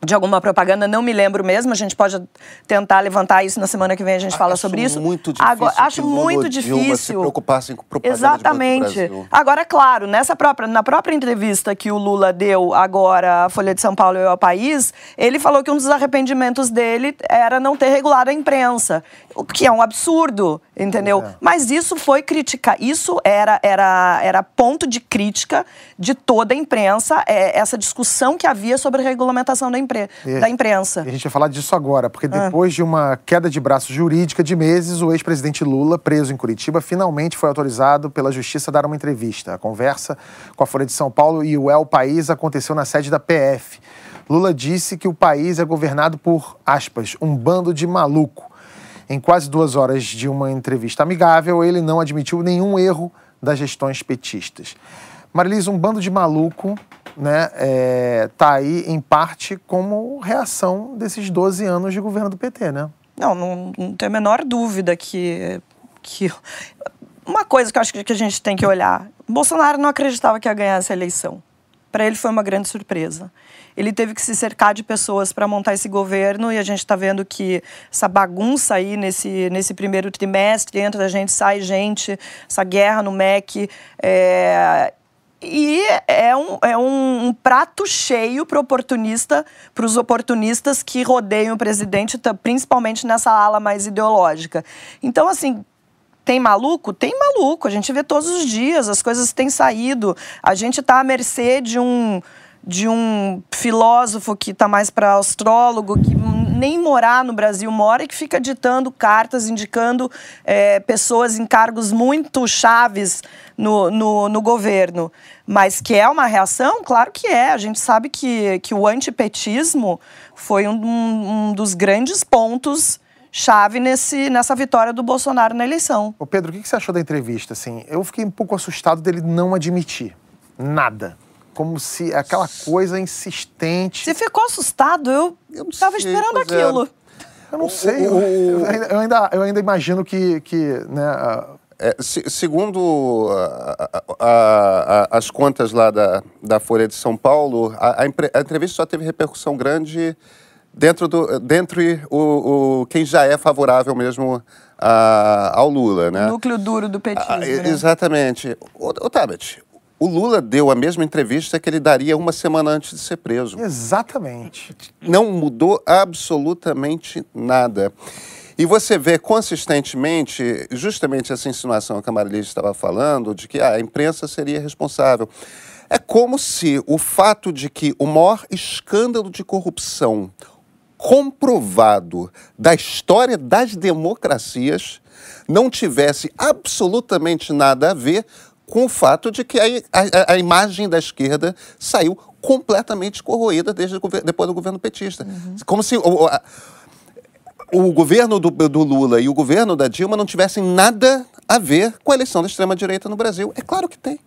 de alguma propaganda, não me lembro mesmo. A gente pode tentar levantar isso na semana que vem, a gente fala Acho sobre isso. muito difícil Agora, acho muito ou Dilma difícil. se preocupassem com propaganda Exatamente. Agora, claro, nessa própria, na própria entrevista que o Lula deu agora à Folha de São Paulo e ao País, ele falou que um dos arrependimentos dele era não ter regulado a imprensa. O que é um absurdo, entendeu? É. Mas isso foi criticar. Isso era, era, era ponto de crítica de toda a imprensa, é, essa discussão que havia sobre a regulamentação da, impre, E- da imprensa. E a gente vai falar disso agora, porque Ah. depois de uma queda de braço jurídica de meses, o ex-presidente Lula, preso em Curitiba, finalmente foi autorizado pela Justiça a dar uma entrevista. A conversa com a Folha de São Paulo e o El País aconteceu na sede da PF. Lula disse que o país é governado por, aspas, um bando de maluco. Em quase duas horas de uma entrevista amigável, ele não admitiu nenhum erro das gestões petistas. Marilis, um bando de maluco, né, é, tá aí em parte como reação desses 12 anos de governo do PT, né? Não, não, não tenho a menor dúvida que, que. Uma coisa que eu acho que a gente tem que olhar: Bolsonaro não acreditava que ia ganhar essa eleição. Para ele foi uma grande surpresa. Ele teve que se cercar de pessoas para montar esse governo e a gente está vendo que essa bagunça aí nesse, nesse primeiro trimestre, entra gente, sai gente, essa guerra no MEC. é, e é um, é um, um prato cheio para oportunista, para os oportunistas que rodeiam o presidente, principalmente nessa ala mais ideológica. Então, assim, tem maluco? Tem maluco. A gente vê todos os dias, as coisas têm saído. A gente está à mercê de um, de um filósofo que está mais para astrólogo, que nem morar no Brasil mora e que fica ditando cartas, indicando eh, pessoas em cargos muito chaves no, no, no governo. Mas que é uma reação? Claro que é. A gente sabe que, que o antipetismo foi um, um dos grandes pontos chave nesse, nessa vitória do Bolsonaro na eleição. Ô Pedro, o que você achou da entrevista? Assim, eu fiquei um pouco assustado dele não admitir nada. Como se aquela coisa insistente. Você ficou assustado? Eu, Eu sei, esperando é. aquilo. Eu não sei. Eu, eu ainda, eu ainda, eu ainda imagino que, que né, a- É, se- segundo a- a- a- a- as contas lá da, da Folha de São Paulo, a, a empre- a entrevista só teve repercussão grande dentro do dentre o, o- quem já é favorável mesmo a- ao Lula, né? Núcleo duro do petismo. Ah, né? Exatamente. Ô, ô Tabet, o Lula deu a mesma entrevista que ele daria uma semana antes de ser preso. exatamente. Não mudou absolutamente nada. E você vê consistentemente, justamente essa insinuação que a Marilis estava falando, de que ah, a imprensa seria responsável. É como se o fato de que o maior escândalo de corrupção comprovado da história das democracias não tivesse absolutamente nada a ver com o fato de que a, a- a imagem da esquerda saiu completamente corroída desde depois do governo petista. Como se o, a- o governo do, do Lula e o governo da Dilma não tivessem nada a ver com a eleição da extrema-direita no Brasil. É claro que tem.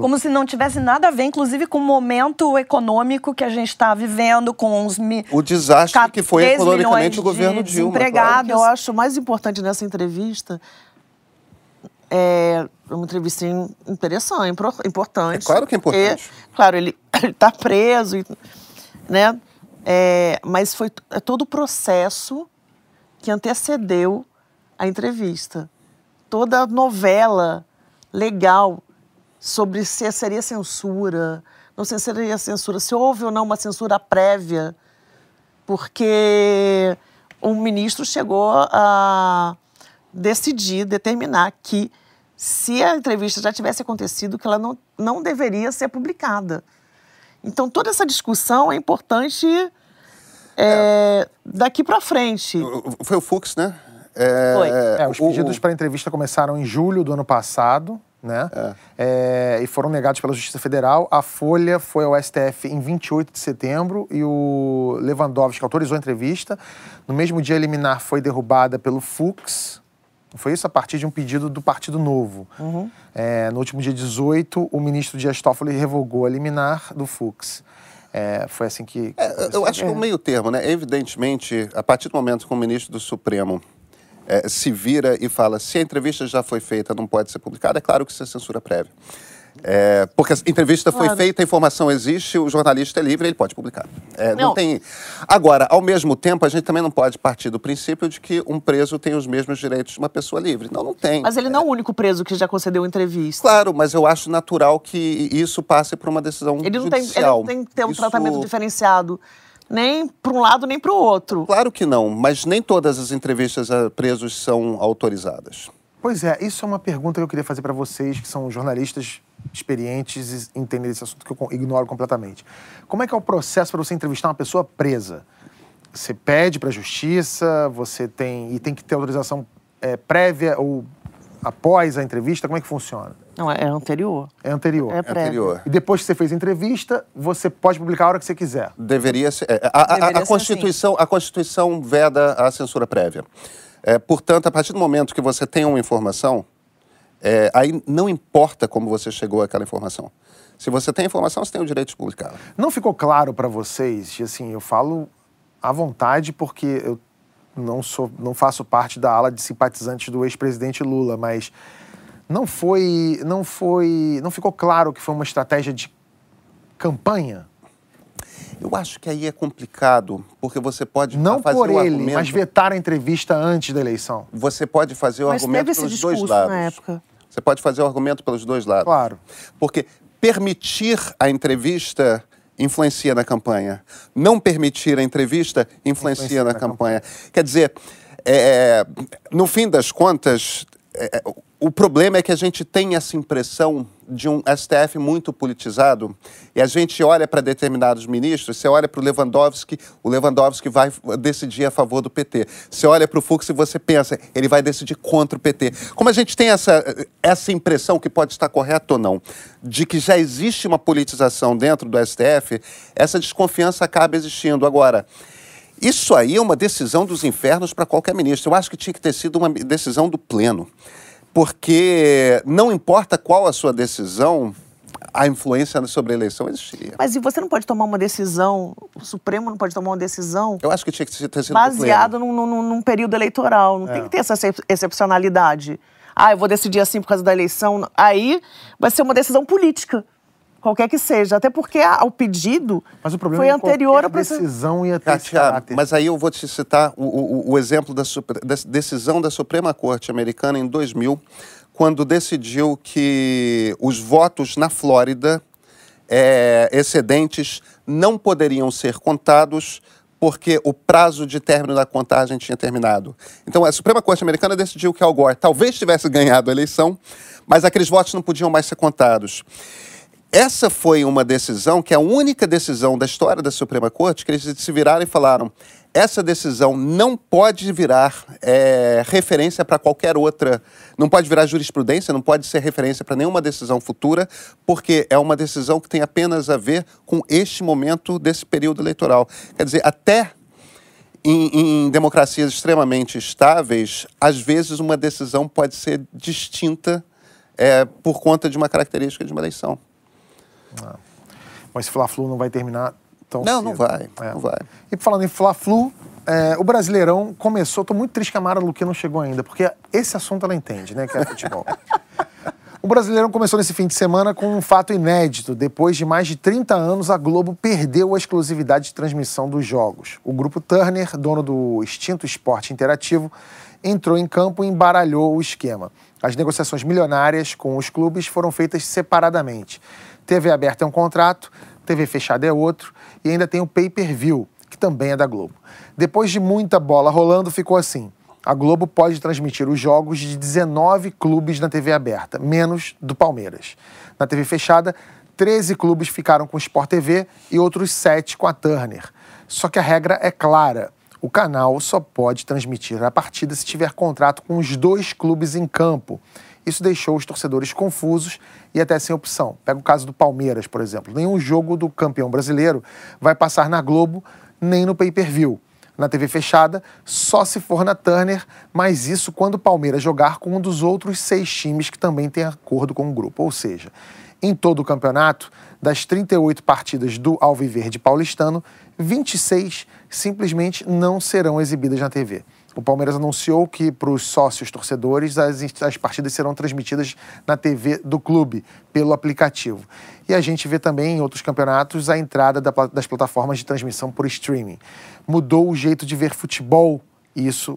Como se não tivesse nada a ver, inclusive, com o momento econômico que a gente está vivendo, com os mi... O desastre que foi 13 economicamente o governo de Dilma. desempregados. O que eu acho mais importante nessa entrevista é uma entrevista in- interessante, impor- importante. É claro que é importante. E, claro, ele (laughs) está preso, e- né? É, mas foi é todo o processo que antecedeu a entrevista. Toda a novela legal sobre se seria censura, não se seria censura, se houve ou não uma censura prévia porque o ministro chegou a decidir, determinar que se a entrevista já tivesse acontecido, que ela não, não deveria ser publicada. Então, toda essa discussão é importante é, daqui para frente. Foi o Fux, né? É, Foi. É, os pedidos o- para entrevista começaram em julho do ano passado, né? É, e foram negados pela Justiça Federal. A Folha foi ao STF em 28 de setembro e o Lewandowski autorizou a entrevista. No mesmo dia, a liminar foi derrubada pelo Fux. Foi isso a partir de um pedido do Partido Novo. É, no último dia 18, o ministro Dias Toffoli revogou a liminar do Fux. É, foi assim que. É, eu acho que é um meio termo, né? Evidentemente, a partir do momento que o ministro do Supremo eh, se vira e fala se a entrevista já foi feita, não pode ser publicada, é claro que isso é censura prévia. É, porque a entrevista foi Claro. feita, a informação existe, o jornalista é livre, ele pode publicar. É, não. Não. tem. Agora, ao mesmo tempo, a gente também não pode partir do princípio de que um preso tem os mesmos direitos de uma pessoa livre. Não, não tem. Mas ele não é o único preso que já concedeu entrevista. Claro, mas eu acho natural que isso passe por uma decisão Ele não, tem, ele judicial. não tem que ter um Isso- tratamento diferenciado nem para um lado nem para o outro. Claro que não, mas nem todas as entrevistas a presos são autorizadas. Pois é, isso é uma pergunta que eu queria fazer para vocês, que são jornalistas experientes e entendem esse assunto que eu ignoro completamente. Como é que é o processo para você entrevistar uma pessoa presa? Você pede para a justiça, você tem e tem que ter autorização é, prévia ou após a entrevista? Como é que funciona? Não, é anterior. É anterior. É prévio. Anterior. E depois que você fez a entrevista, você pode publicar a hora que você quiser. Deveria ser. é, A, a- a- Deveria a ser Constituição, a Constituição veda a censura prévia. É, portanto, a partir do momento que você tem uma informação, é, aí não importa como você chegou àquela informação. Se você tem informação, você tem o direito de publicá-la. Não ficou claro para vocês, e assim, eu falo à vontade porque eu não sou, não faço parte da ala de simpatizantes do ex-presidente Lula, mas não foi, não foi, não ficou claro que foi uma estratégia de campanha, Eu acho que aí é complicado, porque você pode não fazer por o ele, argumento. mas vetar a entrevista antes da eleição. Você pode fazer o Mas argumento teve esse pelos dois discurso lados. na época. Você pode fazer o argumento pelos dois lados. Claro. Porque permitir a entrevista influencia na campanha. Não permitir a entrevista influencia, Influencia na, na campanha. Quer dizer, é, no fim das contas, é, o problema é que a gente tem essa impressão de um STF muito politizado e a gente olha para determinados ministros, você olha para o Lewandowski, o Lewandowski vai decidir a favor do PT. Você olha para o Fux e você pensa, ele vai decidir contra o PT. Como a gente tem essa, essa impressão, que pode estar correta ou não, de que já existe uma politização dentro do STF, essa desconfiança acaba existindo. Agora, isso aí é uma decisão dos infernos para qualquer ministro. Eu acho que tinha que ter sido uma decisão do pleno. Porque não importa qual a sua decisão, a influência sobre a eleição existiria. Mas e você não pode tomar uma decisão, o Supremo não pode tomar uma decisão Eu acho que tinha que ter sido do pleno. baseada num, num- num período eleitoral. Não tem que ter essa excep- excepcionalidade. Ah, eu vou decidir assim por causa da eleição. Aí vai ser uma decisão política, qualquer que seja. Até porque a- o pedido Mas o problema foi é anterior processo. decisão ter esse Katia, caráter. mas aí eu vou te citar o, o- o exemplo da, da decisão da Suprema Corte Americana em 2000, quando decidiu que os votos na Flórida é, excedentes não poderiam ser contados porque o prazo de término da contagem tinha terminado. Então, a Suprema Corte Americana decidiu que Al Gore talvez tivesse ganhado a eleição, mas aqueles votos não podiam mais ser contados. Essa foi uma decisão que é a única decisão da história da Suprema Corte que eles se viraram e falaram: essa decisão não pode virar é, referência para qualquer outra, não pode virar jurisprudência, não pode ser referência para nenhuma decisão futura, porque é uma decisão que tem apenas a ver com este momento desse período eleitoral. Quer dizer, até em, em democracias extremamente estáveis, às vezes uma decisão pode ser distinta é, por conta de uma característica de uma eleição. Mas Fla-Flu não vai terminar tão Não, cedo. não vai, É. não vai. E falando em Fla-Flu, é, o Brasileirão começou. Tô muito triste que a Mara Luque não chegou ainda, porque esse assunto ela entende, né? Que é futebol. (laughs) o Brasileirão começou nesse fim de semana com um fato inédito. Depois de mais de 30 anos, a Globo perdeu a exclusividade de transmissão dos jogos. O grupo Turner, dono do extinto esporte interativo, entrou em campo e embaralhou o esquema. As negociações milionárias com os clubes foram feitas separadamente. TV aberta é um contrato, TV fechada é outro, e ainda tem o pay-per-view, que também é da Globo. Depois de muita bola rolando, ficou assim. A Globo pode transmitir os jogos de 19 clubes na TV aberta, menos do Palmeiras. Na TV fechada, 13 clubes ficaram com o Sport TV e outros 7 com a Turner. Só que a regra é clara. O canal só pode transmitir a partida se tiver contrato com os dois clubes em campo. Isso deixou os torcedores confusos e até sem opção. Pega o caso do Palmeiras, por exemplo. Nenhum jogo do campeão brasileiro vai passar na Globo nem no pay-per-view. Na TV fechada, só se for na Turner, mas isso quando o Palmeiras jogar com um dos outros seis times que também tem acordo com o grupo. Ou seja, em todo o campeonato, das 38 partidas do Alviverde paulistano, 26 simplesmente não serão exibidas na TV. O Palmeiras anunciou que, para os sócios torcedores, as, as partidas serão transmitidas na TV do clube, pelo aplicativo. E a gente vê também em outros campeonatos a entrada da das plataformas de transmissão por streaming. Mudou o jeito de ver futebol e isso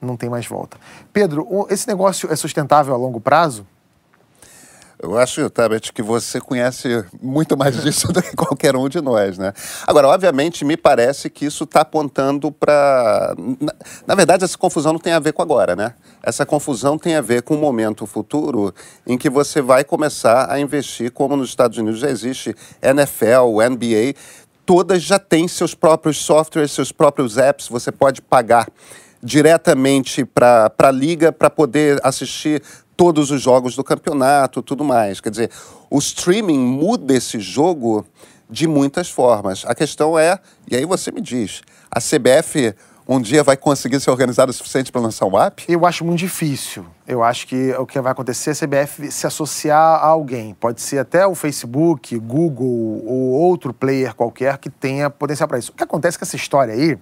não tem mais volta. Pedro, esse negócio é sustentável a longo prazo? Eu acho, Tabet, que você conhece muito mais disso (laughs) do que qualquer um de nós, né? Agora, obviamente, me parece que isso está apontando para. Na, verdade, essa confusão não tem a ver com agora, né? Essa confusão tem a ver com um momento futuro em que você vai começar a investir, como nos Estados Unidos já existe NFL, NBA, todas já têm seus próprios softwares, seus próprios apps, você pode pagar diretamente para a liga para poder assistir todos os jogos do campeonato, tudo mais. Quer dizer, o streaming muda esse jogo de muitas formas. A questão é, e aí você me diz, a CBF um dia vai conseguir ser organizada o suficiente para lançar um app? Eu acho muito difícil. Eu acho que o que vai acontecer é a CBF se associar a alguém. Pode ser até o Facebook, Google ou outro player qualquer que tenha potencial para isso. O que acontece com essa história aí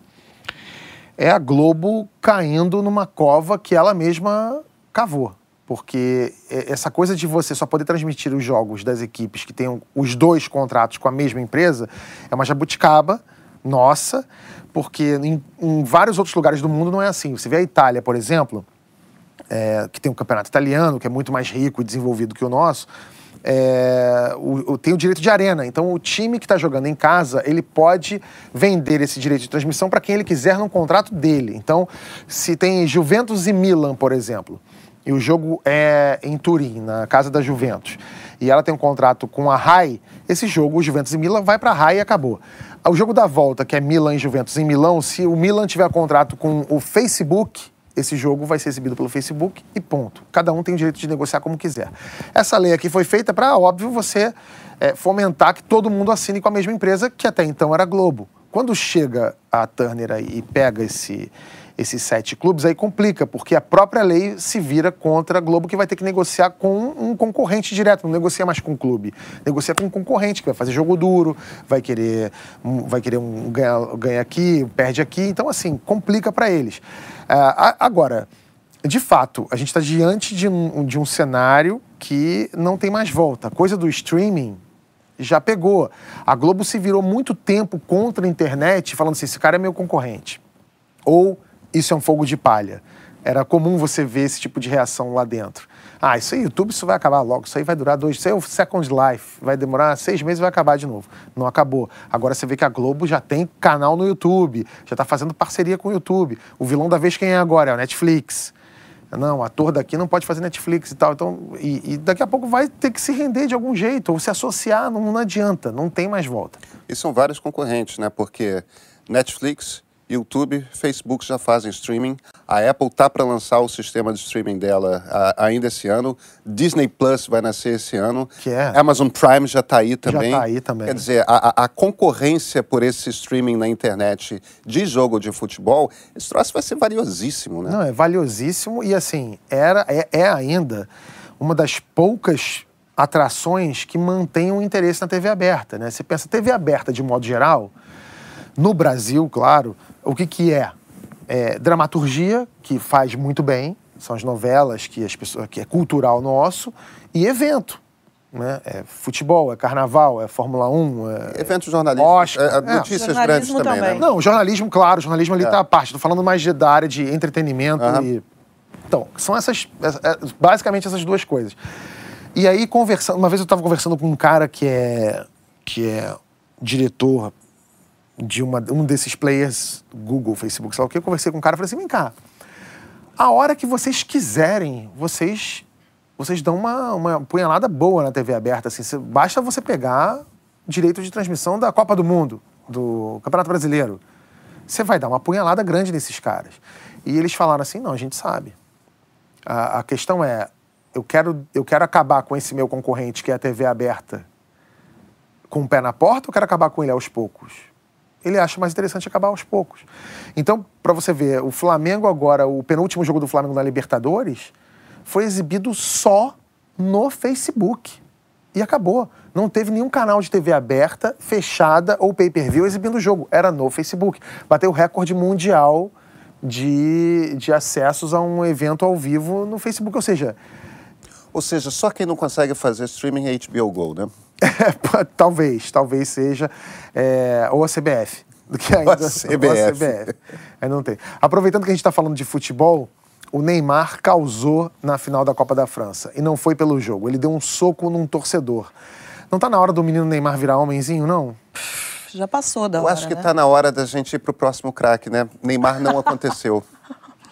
é a Globo caindo numa cova que ela mesma cavou. Porque essa coisa de você só poder transmitir os jogos das equipes que tenham os dois contratos com a mesma empresa é uma jabuticaba nossa, porque em, em vários outros lugares do mundo não é assim. Você vê a Itália, por exemplo, é, que tem um campeonato italiano, que é muito mais rico e desenvolvido que o nosso, é, o, o, tem o direito de arena. Então, o time que está jogando em casa, ele pode vender esse direito de transmissão para quem ele quiser no contrato dele. Então, se tem Juventus e Milan, por exemplo, e o jogo é em Turim, na casa da Juventus, e ela tem um contrato com a RAI, esse jogo, o Juventus e Milan, vai para a RAI e acabou. O jogo da volta, que é Milan e Juventus em Milão, se o Milan tiver contrato com o Facebook, esse jogo vai ser exibido pelo Facebook e ponto. Cada um tem o direito de negociar como quiser. Essa lei aqui foi feita para, óbvio, você é, fomentar que todo mundo assine com a mesma empresa, que até então era Globo. Quando chega a Turner aí e pega esse, esses sete clubes, aí complica, porque a própria lei se vira contra a Globo, que vai ter que negociar com um concorrente direto, não negocia mais com o clube, negocia com um concorrente, que vai fazer jogo duro, vai querer, vai querer um ganha, ganha aqui, perde aqui, então assim, complica para eles. Uh, agora, de fato, a gente está diante de um, de um cenário que não tem mais volta. A coisa do streaming já pegou. A Globo se virou muito tempo contra a internet, falando assim: esse cara é meu concorrente. Ou isso é um fogo de palha. Era comum você ver esse tipo de reação lá dentro. Ah, isso aí, YouTube, isso vai acabar logo. Isso aí vai durar dois. Isso aí é o Second Life. Vai demorar seis meses e vai acabar de novo. Não acabou. Agora você vê que a Globo já tem canal no YouTube, já está fazendo parceria com o YouTube. O vilão da vez quem é agora? É o Netflix. Não, ator daqui não pode fazer Netflix e tal. Então, e, e, daqui a pouco vai ter que se render de algum jeito, ou se associar, não, não adianta, não tem mais volta. E são vários concorrentes, né? Porque Netflix, YouTube, Facebook já fazem streaming. A Apple tá para lançar o sistema de streaming dela a, ainda esse ano. Disney Plus vai nascer esse ano. Que é. Amazon Prime já está aí também. Já está aí também. Quer dizer, a, a, concorrência por esse streaming na internet de jogo de futebol, esse troço vai ser valiosíssimo, né? Não, é valiosíssimo e assim, era, é, é ainda uma das poucas atrações que mantêm o interesse na TV aberta, né? Você pensa, TV aberta de modo geral, no Brasil, claro, o que, que é? é? Dramaturgia, que faz muito bem, são as novelas que, as pessoas, que é cultural nosso, e evento. Né? É futebol, é carnaval, é Fórmula 1. É Eventos jornalísticos, Oscar, é, é, notícias grandes também, também, né? Não, jornalismo, claro, jornalismo ali está é. à parte. Estou falando mais de, da área de entretenimento uhum. e... Então, são essas, é, basicamente essas duas coisas. E aí, conversando, uma vez eu estava conversando com um cara que é, que é diretor de uma, um desses players, Google, Facebook, sei lá o que, eu conversei com um cara e falei assim, vem cá, a hora que vocês quiserem, vocês vocês dão uma, uma punhalada boa na TV aberta, assim, basta você pegar direito de transmissão da Copa do Mundo, do Campeonato Brasileiro. Você vai dar uma punhalada grande nesses caras. E eles falaram assim, não, a gente sabe. A, a questão é, eu quero, eu quero acabar com esse meu concorrente, que é a TV aberta, com o pé na porta, ou quero acabar com ele aos poucos? Ele acha mais interessante acabar aos poucos. Então, para você ver, o Flamengo agora, o penúltimo jogo do Flamengo na Libertadores, foi exibido só no Facebook. E acabou. Não teve nenhum canal de TV aberta, fechada ou pay-per-view exibindo o jogo. Era no Facebook. Bateu o recorde mundial de, de acessos a um evento ao vivo no Facebook. Ou seja. Ou seja, só quem não consegue fazer streaming é HBO Go, né? (laughs) talvez, talvez seja. É, ou a CBF. (laughs) Do que ainda, a CBF. Ou a CBF. Aí não tem. Aproveitando que a gente está falando de futebol, o Neymar causou na final da Copa da França. E não foi pelo jogo. Ele deu um soco num torcedor. Não tá na hora do menino Neymar virar homenzinho, não? Já passou da Eu hora, acho que né? tá na hora da gente ir pro próximo craque, né? Neymar não (laughs) aconteceu.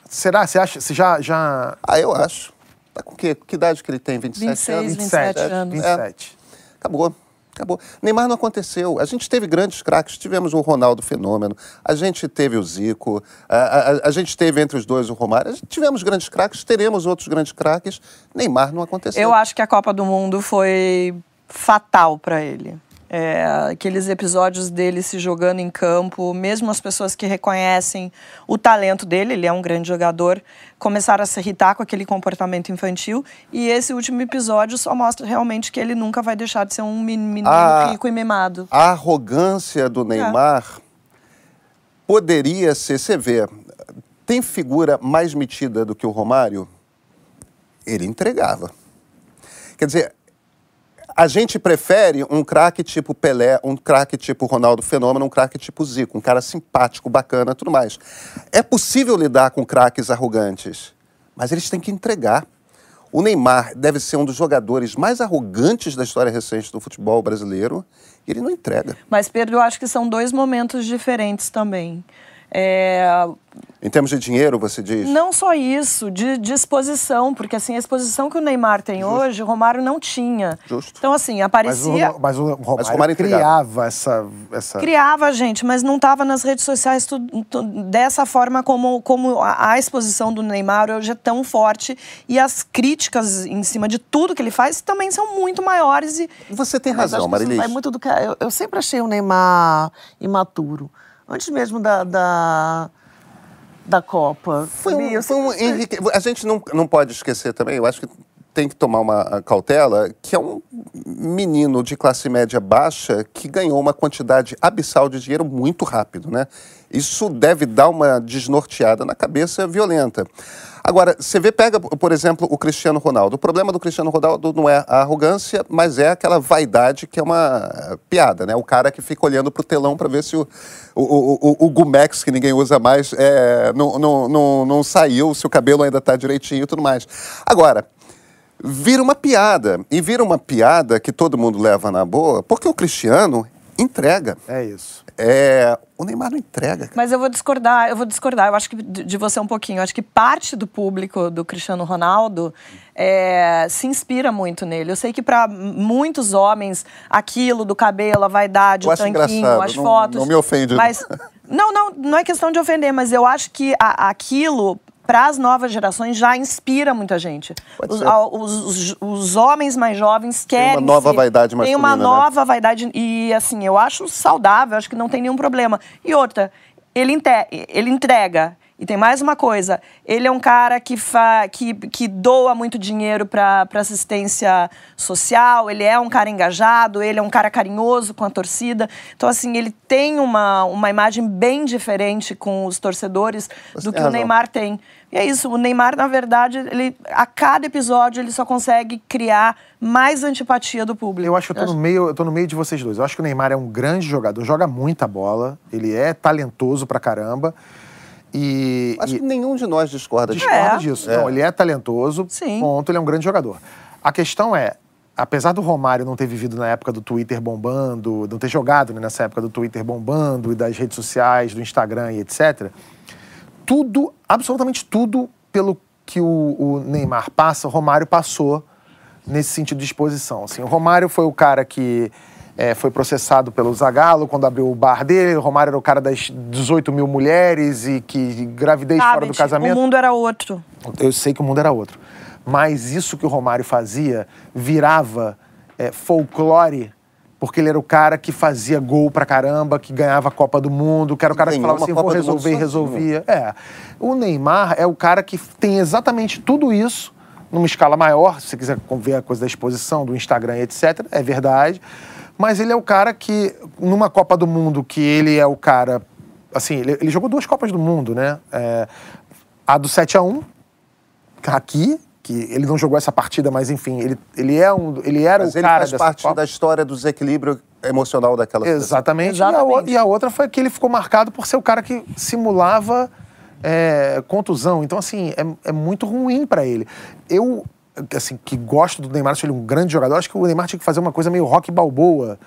Será? Você acha? Você já. já... Ah, eu acho. Tá com que, que idade que ele tem? 27 26, anos? 27 anos. 27. Acabou. Acabou. Neymar não aconteceu. A gente teve grandes craques. Tivemos o Ronaldo Fenômeno, a gente teve o Zico, a, a, a gente teve entre os dois o Romário. Tivemos grandes craques, teremos outros grandes craques. Neymar não aconteceu. Eu acho que a Copa do Mundo foi fatal para ele. É, aqueles episódios dele se jogando em campo, mesmo as pessoas que reconhecem o talento dele, ele é um grande jogador, começaram a se irritar com aquele comportamento infantil. E esse último episódio só mostra realmente que ele nunca vai deixar de ser um men- menino Ah. rico e mimado. A arrogância do Neymar poderia ser. Você vê, tem figura mais metida do que o Romário? Ele entregava. Quer dizer, a gente prefere um craque tipo Pelé, um craque tipo Ronaldo Fenômeno, um craque tipo Zico, um cara simpático, bacana, tudo mais. É possível lidar com craques arrogantes, mas eles têm que entregar. O Neymar deve ser um dos jogadores mais arrogantes da história recente do futebol brasileiro e ele não entrega. Mas, Pedro, eu acho que são dois momentos diferentes também. É, Em termos de dinheiro, você diz? Não só isso, de, de exposição, porque assim, a exposição que o Neymar tem hoje, o Romário não tinha. Justo. Então, assim, Mas o, aparecia. Mas o Romário, Romário entregava. criava essa. essa... Criava, gente, mas não estava nas redes sociais tu- tu- dessa forma como, como a, a exposição do Neymar hoje é tão forte e as críticas em cima de tudo que ele faz também são muito maiores e Você tem Mas razão, Marilis. vai muito do que eu, eu sempre achei o Neymar imaturo. Antes mesmo da, da, da Copa. Foi um, foi um enrique... A gente não, não pode esquecer também, eu acho que tem que tomar uma cautela, que é um menino de classe média baixa que ganhou uma quantidade abissal de dinheiro muito rápido, né? Isso deve dar uma desnorteada na cabeça violenta. Agora, você vê, pega, por exemplo, o Cristiano Ronaldo. O problema do Cristiano Ronaldo não é a arrogância, mas é aquela vaidade que é uma piada, né? O cara que fica olhando pro telão para ver se o, o, o, o, o Gumex, que ninguém usa mais, é, não, não, não, não saiu, se o cabelo ainda tá direitinho e tudo mais. Agora, vira uma piada. E vira uma piada que todo mundo leva na boa, porque o Cristiano entrega. É isso. É, o Neymar não entrega. cara. Mas eu vou discordar, eu vou discordar. Eu acho que de você um pouquinho. Eu acho que parte do público do Cristiano Ronaldo é, se inspira muito nele. Eu sei que para muitos homens aquilo do cabelo, a vaidade, Eu o tanquinho, engraçado, as não- fotos. não me ofende, não. Mas não, não, não é questão de ofender, mas eu acho que a- aquilo para as novas gerações já inspira muita gente. Os, os- os- os homens mais jovens querem nova ser- vaidade Tem uma masculina, né? nova vaidade e assim, eu acho saudável, acho que não tem nenhum problema. E outra, ele, inte- ele entrega. E tem mais uma coisa, ele é um cara que, fa, que, que doa muito dinheiro para assistência social, ele é um cara engajado, ele é um cara carinhoso com a torcida. Então, assim, ele tem uma, uma imagem bem diferente com os torcedores Você do tem que o razão. Neymar tem. E é isso, o Neymar, na verdade, ele, a cada episódio ele só consegue criar mais antipatia do público. Eu acho que eu tô no meio, eu tô no meio de vocês dois. Eu acho que o Neymar é um grande jogador, joga muita bola, ele é talentoso pra caramba. E, Acho e que nenhum de nós discorda disso. discorda É. disso. Não, ele é talentoso, Sim. ponto, ele é um grande jogador. A questão é, apesar do Romário não ter vivido na época do Twitter bombando, não ter jogado né, nessa época do Twitter bombando e das redes sociais, do Instagram e etc., tudo, absolutamente tudo pelo que o, o Neymar passa, o Romário passou nesse sentido de exposição. Assim, o Romário foi o cara que eh, foi processado pelo Zagallo quando abriu o bar dele. O Romário era o cara das 18 mil mulheres e que gravidez Sabe, fora do tipo, casamento. O mundo era outro. Eu sei que o mundo era outro. Mas isso que o Romário fazia virava é, folclore, porque ele era o cara que fazia gol pra caramba, que ganhava a Copa do Mundo, que era o cara que falava assim, vou resolver e resolvia. É. O Neymar é o cara que tem exatamente tudo isso, numa escala maior, se você quiser ver a coisa da exposição, do Instagram, etc., é verdade. Mas ele é o cara que, numa Copa do Mundo, que ele é o cara. Assim, ele, ele jogou duas Copas do Mundo, né? É, a do 7 a 1 aqui, que ele não jogou essa partida, mas enfim, ele, ele, é um, ele era Mas o ele cara faz dessa parte Copa. da história do desequilíbrio emocional daquela seleção. Exatamente. E, a, Exatamente. e a outra foi que ele ficou marcado por ser o cara que simulava é, contusão. Então, assim, é, é muito ruim para ele. Eu, assim, que gosto do Neymar, acho ele um grande jogador, acho que o Neymar tinha que fazer uma coisa meio rock balboa,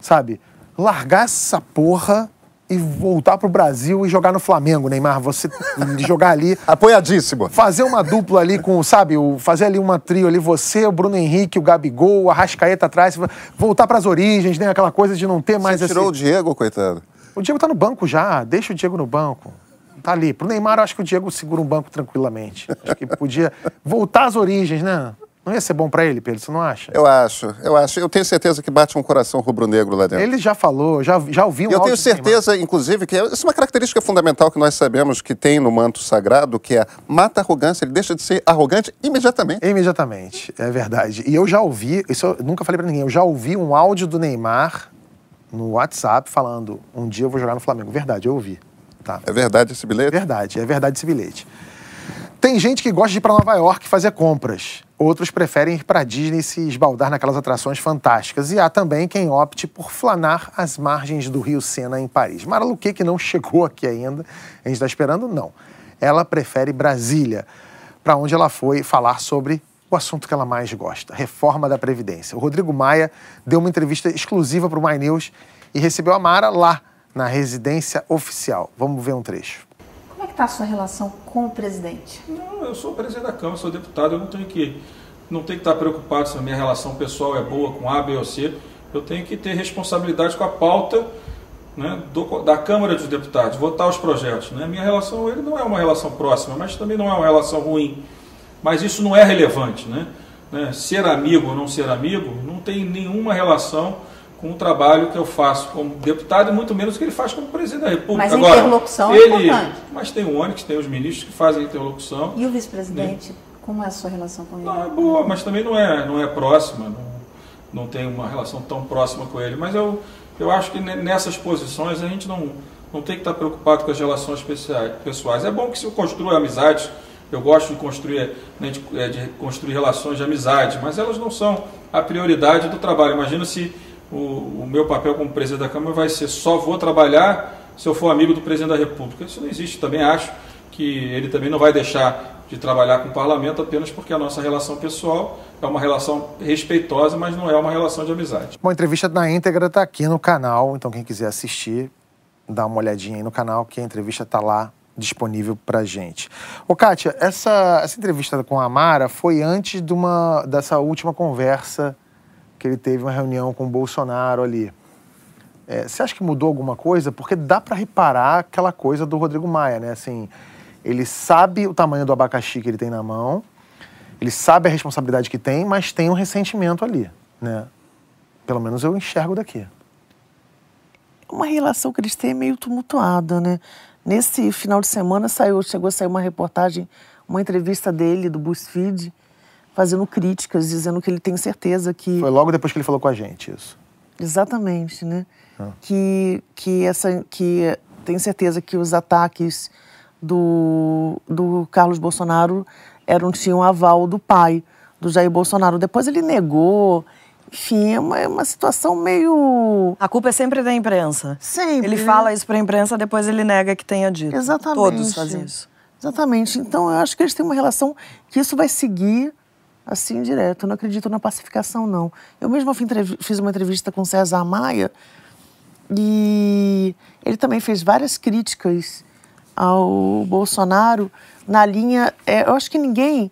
sabe? Largar essa porra e voltar pro Brasil e jogar no Flamengo, Neymar. Você (laughs) jogar ali. Apoiadíssimo. Fazer uma dupla ali com, sabe, o, fazer ali uma trio ali, você, o Bruno Henrique, o Gabigol, a Rascaeta atrás, voltar pras origens, né? Aquela coisa de não ter mais Você tirou o Diego, coitado. O Diego tá no banco já, deixa o Diego no banco. Tá ali. Pro Neymar, eu acho que o Diego segura um banco tranquilamente. Acho que podia voltar às origens, né? Não ia ser bom para ele, Pedro, você não acha? Eu acho, eu acho. Eu tenho certeza que bate um coração rubro-negro lá dentro. Ele já falou, já, já ouvi um Eu tenho Neymar. certeza, inclusive, que essa é uma característica fundamental que nós sabemos que tem no manto sagrado, que é mata a arrogância, ele deixa de ser arrogante imediatamente. Imediatamente, é verdade. E eu já ouvi, isso eu nunca falei pra ninguém, eu já ouvi um áudio do Neymar no WhatsApp falando: um dia eu vou jogar no Flamengo. Verdade, eu ouvi. Tá. É verdade esse bilhete? Verdade, é verdade esse bilhete. Tem gente que gosta de ir para Nova York fazer compras. Outros preferem ir para Disney se esbaldar naquelas atrações fantásticas. E há também quem opte por flanar as margens do Rio Sena em Paris. Mara Luque, que não chegou aqui ainda, a gente está esperando, não. Ela prefere Brasília, para onde ela foi falar sobre o assunto que ela mais gosta, reforma da Previdência. O Rodrigo Maia deu uma entrevista exclusiva para o My News e recebeu a Mara lá, na residência oficial. Vamos ver um trecho. Como é que está a sua relação com o presidente? Não, eu sou presidente da Câmara, sou deputado, eu não tenho que não tenho que estar preocupado se a minha relação pessoal é boa com A, B ou C. Eu tenho que ter responsabilidade com a pauta né, do- da Câmara dos Deputados, votar os projetos. Né? Minha relação com ele não é uma relação próxima, mas também não é uma relação ruim. Mas isso não é relevante. Né? Né, Ser amigo ou não ser amigo não tem nenhuma relação com o trabalho que eu faço como deputado e muito menos o que ele faz como presidente da República. Mas a Agora, interlocução é ele, importante. Mas tem o Onyx, tem os ministros que fazem interlocução. E o vice-presidente, como é a sua relação com ele? Não, é boa, mas também não é, não é próxima, não, não tem uma relação tão próxima com ele. Mas eu, eu acho que ne- nessas posições a gente não, não tem que estar preocupado com as relações especiais, pessoais. É bom que se construa amizades, eu gosto de construir, né, de, é, de construir relações de amizade, mas elas não são a prioridade do trabalho. Imagina se o, o meu papel como presidente da Câmara vai ser só vou trabalhar se eu for amigo do presidente da República. Isso não existe. Também acho que ele também não vai deixar de trabalhar com o parlamento apenas porque a nossa relação pessoal é uma relação respeitosa, mas não é uma relação de amizade. Bom, a entrevista na íntegra tá aqui no canal, então quem quiser assistir, dá uma olhadinha aí no canal, que a entrevista tá lá disponível pra gente. Ô, Kátia, essa, essa entrevista com a Amara foi antes de uma, dessa última conversa que ele teve uma reunião com o Bolsonaro ali. É, você acha que mudou alguma coisa? Porque dá pra reparar aquela coisa do Rodrigo Maia, né? Assim, ele sabe o tamanho do abacaxi que ele tem na mão, ele sabe a responsabilidade que tem, mas tem um ressentimento ali, né? Pelo menos eu enxergo daqui. uma relação que eles têm é meio tumultuada, né? Nesse final de semana saiu, chegou a sair uma reportagem, uma entrevista dele do BuzzFeed, fazendo críticas, dizendo que ele tem certeza que Foi logo depois que ele falou com a gente isso. exatamente, né? Que que essa que tem certeza que os ataques do, do Carlos Bolsonaro eram tinham aval do pai do Jair Bolsonaro. Depois ele negou. Enfim, é uma, é uma situação meio A culpa é sempre da imprensa. Sempre, Ele né? fala isso para a imprensa, depois ele nega que tenha dito. Exatamente. Todos fazem isso. Exatamente. Então, eu acho que eles têm uma relação que isso vai seguir assim direto. Eu não acredito na pacificação, não. Eu mesma entrevi- fiz uma entrevista com César Maia e ele também fez várias críticas ao Bolsonaro na linha. é, eu acho que ninguém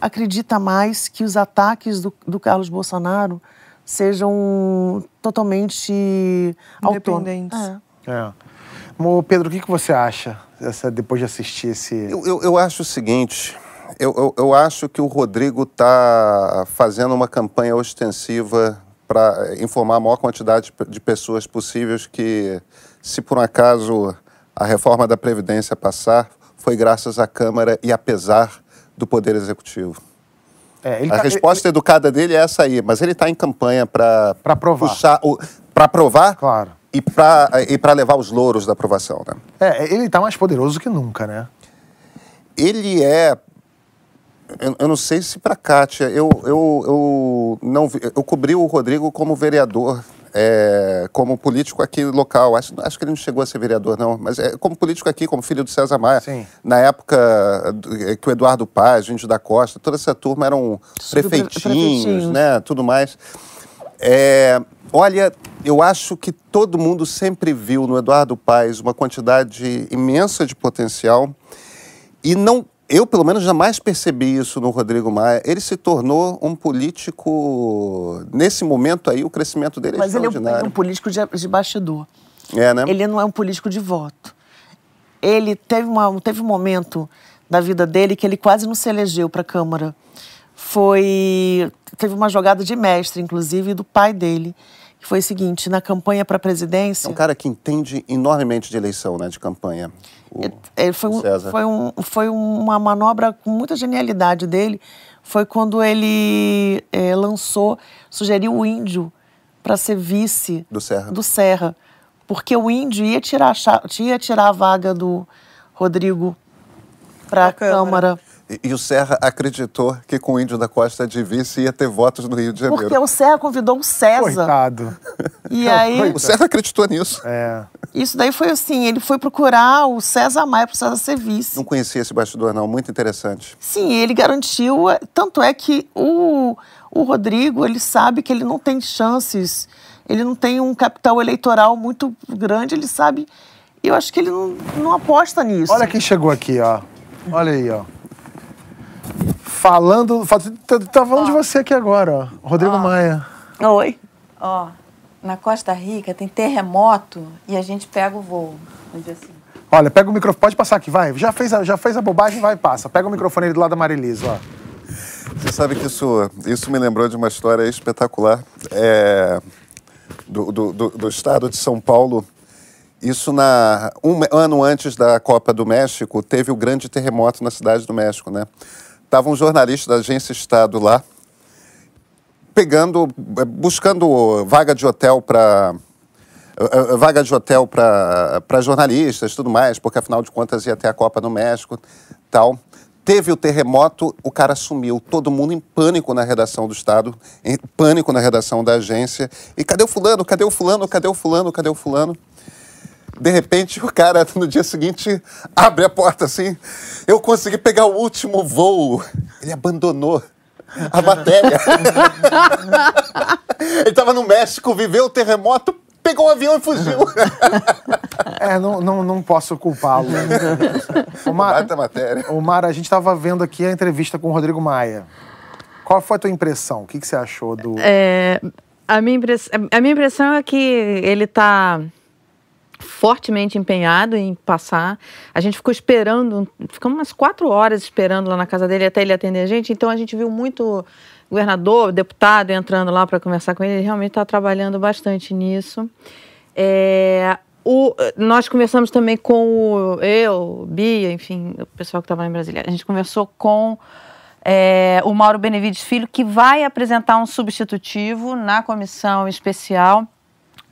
acredita mais que os ataques do, do Carlos Bolsonaro sejam totalmente autônomos. Independentes. É. É. Pedro, o que, que você acha essa, depois de assistir esse. Eu, eu, eu acho o seguinte, eu, eu, eu acho que o Rodrigo está fazendo uma campanha ostensiva para informar a maior quantidade de pessoas possíveis que, se por um acaso a reforma da Previdência passar, foi graças à Câmara e apesar do Poder Executivo. É, ele A tá- resposta educada dele é essa aí, mas ele está em campanha para Pra aprovar. puxar para aprovar Claro. e para e para levar os louros da aprovação, né? É, ele tá mais poderoso que nunca, né? ele é. Eu, eu não sei se para Kátia, eu, eu, eu, não, vi- eu cobri o Rodrigo como vereador é, como político aqui local. Acho, acho que ele não chegou a ser vereador, não, mas é, como político aqui, como filho do César Maia. Sim. Na época é, que o Eduardo Paz, o Índio da Costa, toda essa turma eram prefeitinhos, prefeitinhos. né? Tudo mais. É, olha, eu acho que todo mundo sempre viu no Eduardo Paes uma quantidade imensa de potencial e não, eu pelo menos jamais percebi isso no Rodrigo Maia. Ele se tornou um político nesse momento aí o crescimento dele é Mas ele é um, extraordinário. político de, de bastidor. É, né? Ele não é um político de voto. Ele teve, uma, teve um momento da vida dele que ele quase não se elegeu para a Câmara. Foi. Teve uma jogada de mestre, inclusive, do pai dele, que foi o seguinte: na campanha para a É presidência. um cara que entende enormemente de eleição, né, de campanha. O- É, foi, um- César. foi, um, foi uma manobra com muita genialidade dele. Foi quando ele é, lançou, sugeriu o índio para ser vice Do Serra. do Serra. Porque o índio ia tirar, ia tirar a vaga do Rodrigo para a Pra Câmara. Câmara. E, o Serra acreditou que com o Índio da Costa de vice ia ter votos no Rio de Janeiro. Porque o Serra convidou o César. Coitado. (laughs) E aí, O Serra acreditou nisso. É. isso daí foi assim: ele foi procurar o César Maia para o César ser vice. Não conhecia esse bastidor, não. Muito interessante. Sim, ele garantiu. eh, Tanto é que o, o Rodrigo, ele sabe que ele não tem chances, ele não tem um capital eleitoral muito grande, ele sabe. E eu acho que ele não, não aposta nisso. Olha quem chegou aqui, ó. Olha aí, ó. Falando. fa- Tá, tá falando de você aqui agora, ó. Rodrigo Maia. Oi. Ó, na Costa Rica tem terremoto e a gente pega o voo no dia seguinte. Olha, pega o microfone. Pode passar aqui, vai. Já fez a, já fez a bobagem, vai e passa. Pega o microfone aí do lado da Marilisa, ó. Você sabe que isso, isso me lembrou de uma história espetacular é, do, do, do- do estado de São Paulo. Isso na um ano antes da Copa do México teve o grande terremoto na cidade do México, né? Tava um jornalista da agência Estado lá pegando, eh, buscando vaga de hotel para vaga de hotel para jornalistas, tudo mais, porque afinal de contas ia ter a Copa no México, tal. Teve o terremoto, o cara sumiu, todo mundo em pânico na redação do Estado, em pânico na redação da agência. E cadê o fulano? Cadê o fulano? Cadê o fulano? Cadê o fulano? De repente, o cara, (laughs) no dia seguinte, abre a porta assim. Eu consegui pegar o último voo. Ele abandonou a matéria. (laughs) Ele estava no México, viveu o terremoto, pegou o avião e fugiu. (laughs) É, não, não, não posso culpá-lo. Ô, Mar, Bata a matéria. a gente estava vendo aqui a entrevista com o Rodrigo Maia. Qual foi a tua impressão? O que, que você achou do. É, a, minha impress- a minha impressão é que ele está fortemente empenhado em passar. A gente ficou esperando, ficamos umas quatro horas esperando lá na casa dele até ele atender a gente. Então a gente viu muito governador, deputado entrando lá para conversar com ele. Ele realmente está trabalhando bastante nisso. É, o- nós conversamos também com o, eu, Bia, enfim, o pessoal que estava em Brasília. A gente conversou com é, o Mauro Benevides Filho, que vai apresentar um substitutivo na comissão especial.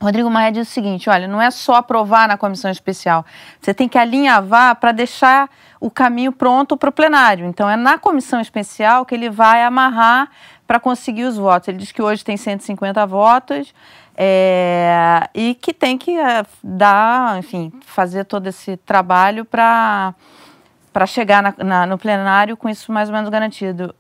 Rodrigo Maia diz o seguinte: olha, não é só aprovar na comissão especial, você tem que alinhavar para deixar o caminho pronto para o plenário. Então, é na comissão especial que ele vai amarrar para conseguir os votos. Ele diz que hoje tem 150 votos é, e que tem que é, dar, enfim, fazer todo esse trabalho para chegar na- na- no plenário com isso mais ou menos garantido.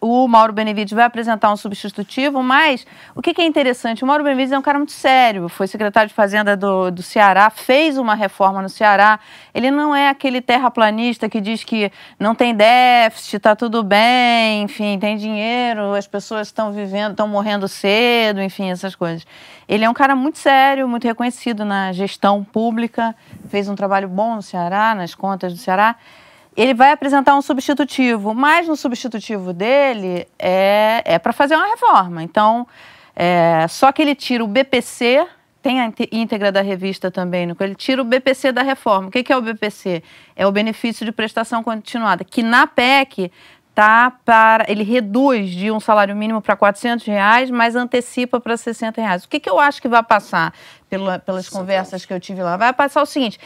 O Mauro Benevides vai apresentar um substitutivo, mas o que, que é interessante? O Mauro Benevides é um cara muito sério, foi secretário de Fazenda do, do Ceará, fez uma reforma no Ceará. Ele não é aquele terraplanista que diz que não tem déficit, está tudo bem, enfim, tem dinheiro, as pessoas estão vivendo, estão morrendo cedo, enfim, essas coisas. Ele é um cara muito sério, muito reconhecido na gestão pública, fez um trabalho bom no Ceará, nas contas do Ceará ele vai apresentar um substitutivo, mas no substitutivo dele é, é para fazer uma reforma. Então, é, só que ele tira o BPC, tem a íntegra da revista também, ele tira o BPC da reforma. O que, que é o BPC? É o benefício de prestação continuada, que na PEC tá para ele reduz de um salário mínimo para 400 reais, mas antecipa para 60 reais. O que, que eu acho que vai passar pela- pelas conversas que eu tive lá? Vai passar o seguinte: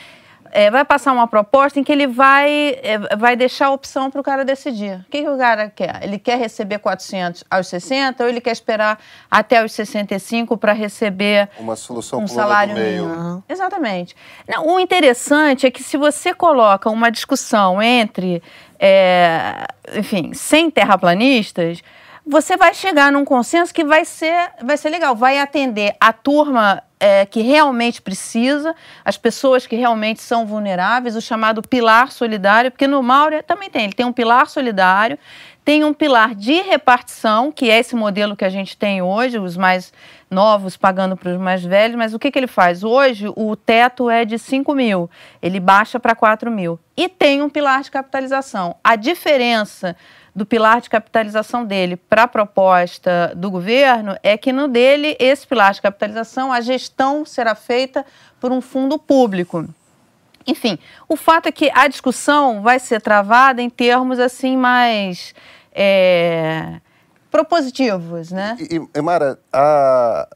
é, vai passar uma proposta em que ele vai, é, vai deixar a opção para o cara decidir. O que, que o cara quer? Ele quer receber 400 aos 60 ou ele quer esperar até os 65 para receber Uma solução um salário mínimo? Exatamente. Não, o interessante é que se você coloca uma discussão entre, é, enfim, sem terraplanistas, você vai chegar num consenso que vai ser, vai ser legal, vai atender a turma é, que realmente precisa, as pessoas que realmente são vulneráveis, o chamado pilar solidário, porque no Mauro também tem, ele tem um pilar solidário, tem um pilar de repartição, que é esse modelo que a gente tem hoje, os mais novos pagando para os mais velhos, mas o que, que ele faz? Hoje o teto é de 5 mil, ele baixa para 4 mil. E tem um pilar de capitalização. A diferença do pilar de capitalização dele para a proposta do governo é que no dele, esse pilar de capitalização, a gestão será feita por um fundo público. Enfim, o fato é que a discussão vai ser travada em termos assim mais é, propositivos, né? E, e Mara, a,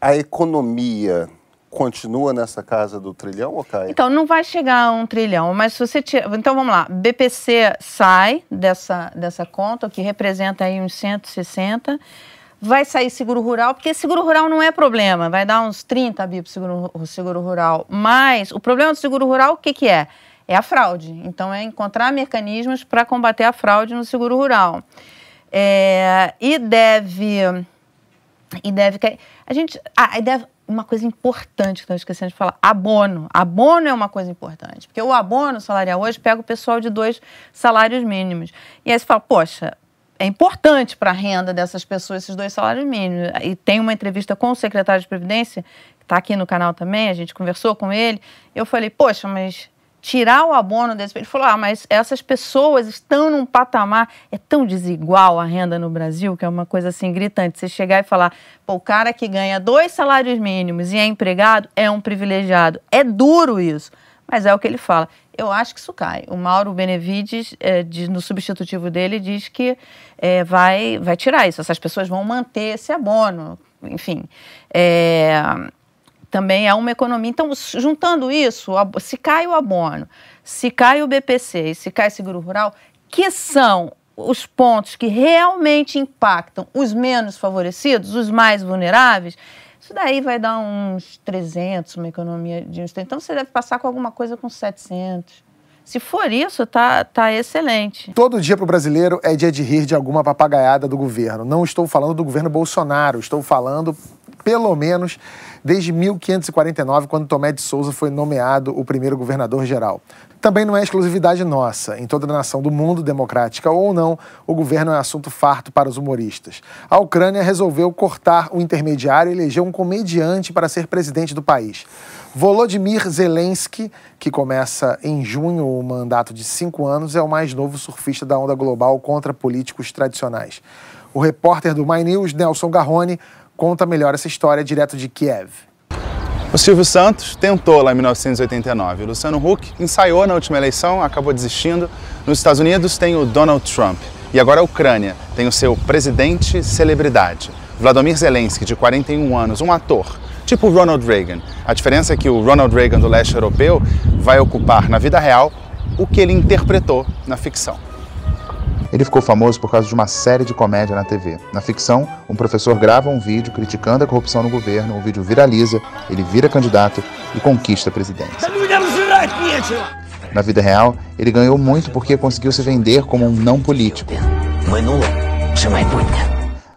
a economia continua nessa casa do trilhão ou cai? Então, não vai chegar a um trilhão, mas se você tira... Então, vamos lá. BPC sai dessa, dessa conta, que representa aí uns 160. Vai sair seguro rural, porque seguro rural não é problema. Vai dar uns 30 bi para seguro, o seguro rural. Mas o problema do seguro rural, o que, que é? É a fraude. Então, é encontrar mecanismos para combater a fraude no seguro rural. É, e deve... E deve... A gente... Ah, deve uma coisa importante que estou esquecendo de falar: abono. Abono é uma coisa importante, porque o abono salarial hoje pega o pessoal de dois salários mínimos. E aí você fala, poxa, é importante para a renda dessas pessoas esses dois salários mínimos. E tem uma entrevista com o secretário de Previdência, que está aqui no canal também, a gente conversou com ele. Eu falei, poxa, mas tirar o abono desse. Ele falou: ah, mas essas pessoas estão num patamar. É tão desigual a renda no Brasil, que é uma coisa assim gritante. Você chegar e falar: pô, o cara que ganha dois salários mínimos e é empregado é um privilegiado. É duro isso, mas é o que ele fala. Eu acho que isso cai. O Mauro Benevides, é, no substitutivo dele, diz que é, vai, vai tirar isso. Essas pessoas vão manter esse abono. Enfim. É, também é uma economia. Então, juntando isso, se cai o abono, se cai o BPC e se cai seguro rural, que são os pontos que realmente impactam os menos favorecidos, os mais vulneráveis, isso daí vai dar uns 300, uma economia de uns 300. Então, você deve passar com alguma coisa com 700. Se for isso, tá, tá excelente. Todo dia para o brasileiro é dia de rir de alguma papagaiada do governo. Não estou falando do governo Bolsonaro, estou falando, pelo menos, desde 1549, quando Tomé de Souza foi nomeado o primeiro governador-geral. Também não é exclusividade nossa. Em toda nação do mundo, democrática ou não, o governo é assunto farto para os humoristas. A Ucrânia resolveu cortar o intermediário e elegeu um comediante para ser presidente do país. Volodymyr Zelensky, que começa em junho o mandato de cinco anos, é o mais novo surfista da onda global contra políticos tradicionais. O repórter do My News, Nelson Garrone, conta melhor essa história direto de Kiev. O Silvio Santos tentou lá em 1989. O Luciano Huck ensaiou na última eleição, acabou desistindo. Nos Estados Unidos tem o Donald Trump. E agora a Ucrânia tem o seu presidente celebridade, Vladimir Zelensky, de 41 anos, um ator, tipo Ronald Reagan. A diferença é que o Ronald Reagan do leste europeu vai ocupar na vida real o que ele interpretou na ficção. Ele ficou famoso por causa de uma série de comédia na TV. Na ficção, um professor grava um vídeo criticando a corrupção no governo, o vídeo viraliza, ele vira candidato e conquista a presidência. Na vida real, ele ganhou muito porque conseguiu se vender como um não político.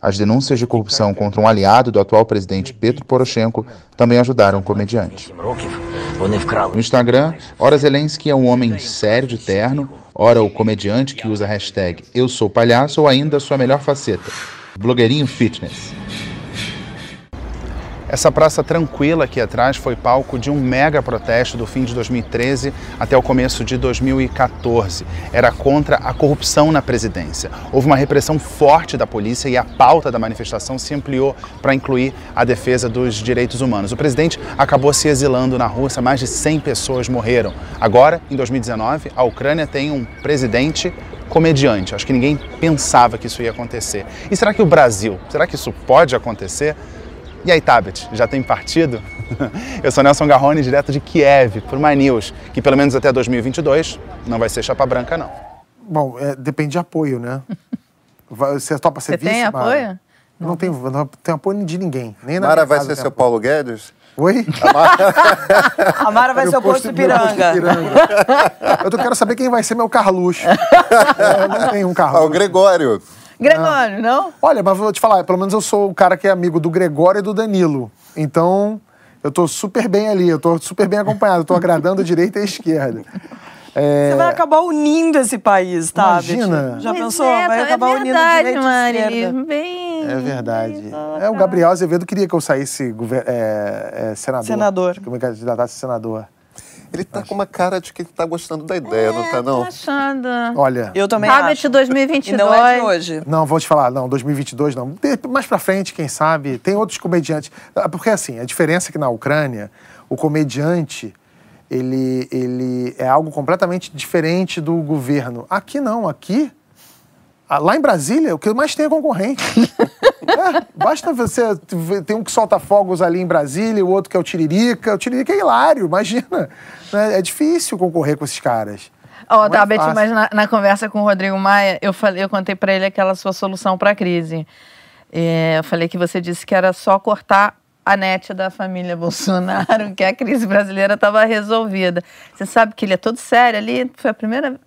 As denúncias de corrupção contra um aliado do atual presidente Petro Poroshenko também ajudaram o comediante. No Instagram, ora Zelensky é um homem sério de terno, ora o comediante que usa a hashtag Eu Sou Palhaço ou ainda sua melhor faceta, blogueirinho fitness. Essa praça tranquila aqui atrás foi palco de um mega protesto do fim de 2013 até o começo de 2014. Era contra a corrupção na presidência. Houve uma repressão forte da polícia e a pauta da manifestação se ampliou para incluir a defesa dos direitos humanos. O presidente acabou se exilando na Rússia, mais de 100 pessoas morreram. Agora, em 2019, a Ucrânia tem um presidente comediante. Acho que ninguém pensava que isso ia acontecer. E será que o Brasil, será que isso pode acontecer? E aí, Tabet, já tem partido? (laughs) Eu sou Nelson Garrone, direto de Kiev, por My News, que pelo menos até 2022 não vai ser chapa branca, não. Bom, é, depende de apoio, né? Você topa ser Você tem vice, Mara? apoio? Eu Não tenho, não tenho apoio de ninguém. Nem na Mara vai ser tem seu apoio. Paulo Guedes? Oi? A Mara (laughs) vai ser o posto Ipiranga. Eu tô- quero saber quem vai ser meu Carluxo. (laughs) É, eu não tenho um Ah, o Carluxo. Gregório. Gregório, não? Olha, mas vou te falar, pelo menos eu sou o cara que é amigo do Gregório e do Danilo. Então, eu tô super bem ali, eu tô super bem acompanhado, eu tô agradando a (laughs) direita e a esquerda. É, Você vai acabar unindo esse país, tá? Imagina. Já Pois pensou? é, vai é acabar unindo verdade, direita e esquerda. Bem... É verdade. É, o Gabriel Azevedo queria que eu saísse gover- é, é, senador. Senador. Que eu me candidatasse a senador. Ele tá com uma cara de que tá gostando da ideia, não tá Tô não? achando. Olha, Eu também Tablet acho. 2022. E não é de hoje. não, vou te falar, não, 2022 não. Mais pra frente, quem sabe, tem outros comediantes. Ah, Porque assim, a diferença é que na Ucrânia, o comediante, ele, ele é algo completamente diferente do governo. Aqui não, aqui... ah, Lá em Brasília, o que mais tem é concorrente. (laughs) É, basta você tem um que solta fogos ali em Brasília, o outro que é o Tiririca. O Tiririca é hilário, imagina. né? É difícil concorrer com esses caras. Ó, Não é tá, mas na, na conversa com o Rodrigo Maia, eu, falei, eu contei pra ele aquela sua solução pra crise. É, eu falei que você disse que era só cortar a net da família (laughs) Bolsonaro, que a crise brasileira estava resolvida. Você sabe que ele é todo sério ali, foi a primeira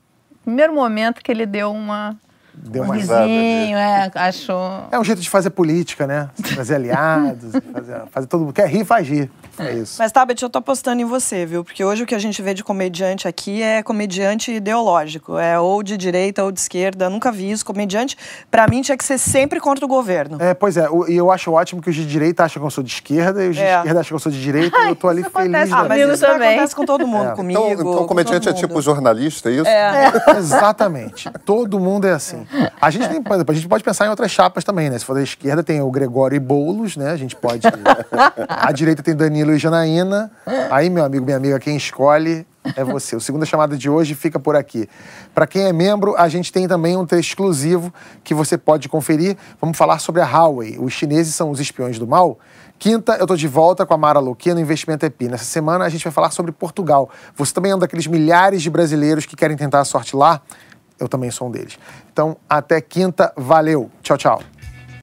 primeiro momento que ele deu uma Deu um uma risinho, é, achou. É um jeito de fazer política, né? Fazer aliados, (laughs) fazer, fazer todo mundo. Quer rir, faz rir. É isso. Mas, Tabet, eu tô apostando em você, viu? Porque hoje o que a gente vê de comediante aqui é comediante ideológico. É ou de direita ou de esquerda. Eu nunca vi isso. Comediante, pra mim, tinha que ser sempre contra o governo. É, pois é, e eu acho ótimo que os de direita acham que eu sou de esquerda e os de É. esquerda acham que eu sou de direita e eu tô ali isso feliz. Ah, mas isso também. acontece com todo mundo, (laughs) É. comigo. Então, então com o comediante todo é tipo jornalista, é isso? É. (laughs) Exatamente. Todo mundo é assim. A gente, tem, por exemplo, a gente pode pensar em outras chapas também, né? Se for da esquerda, tem o Gregório e Boulos, né? A gente pode. A direita tem Danilo e Janaína. Aí, meu amigo, minha amiga, quem escolhe é você. O segunda chamada de hoje fica por aqui. Para quem é membro, a gente tem também um texto exclusivo que você pode conferir. Vamos falar sobre a Huawei. Os chineses são os espiões do mal. Quinta, eu tô de volta com a Mara Louquet no Investimento EP. Nessa semana, a gente vai falar sobre Portugal. Você também é um daqueles milhares de brasileiros que querem tentar a sorte lá? Eu também sou um deles. Então, até quinta. Valeu. Tchau, tchau.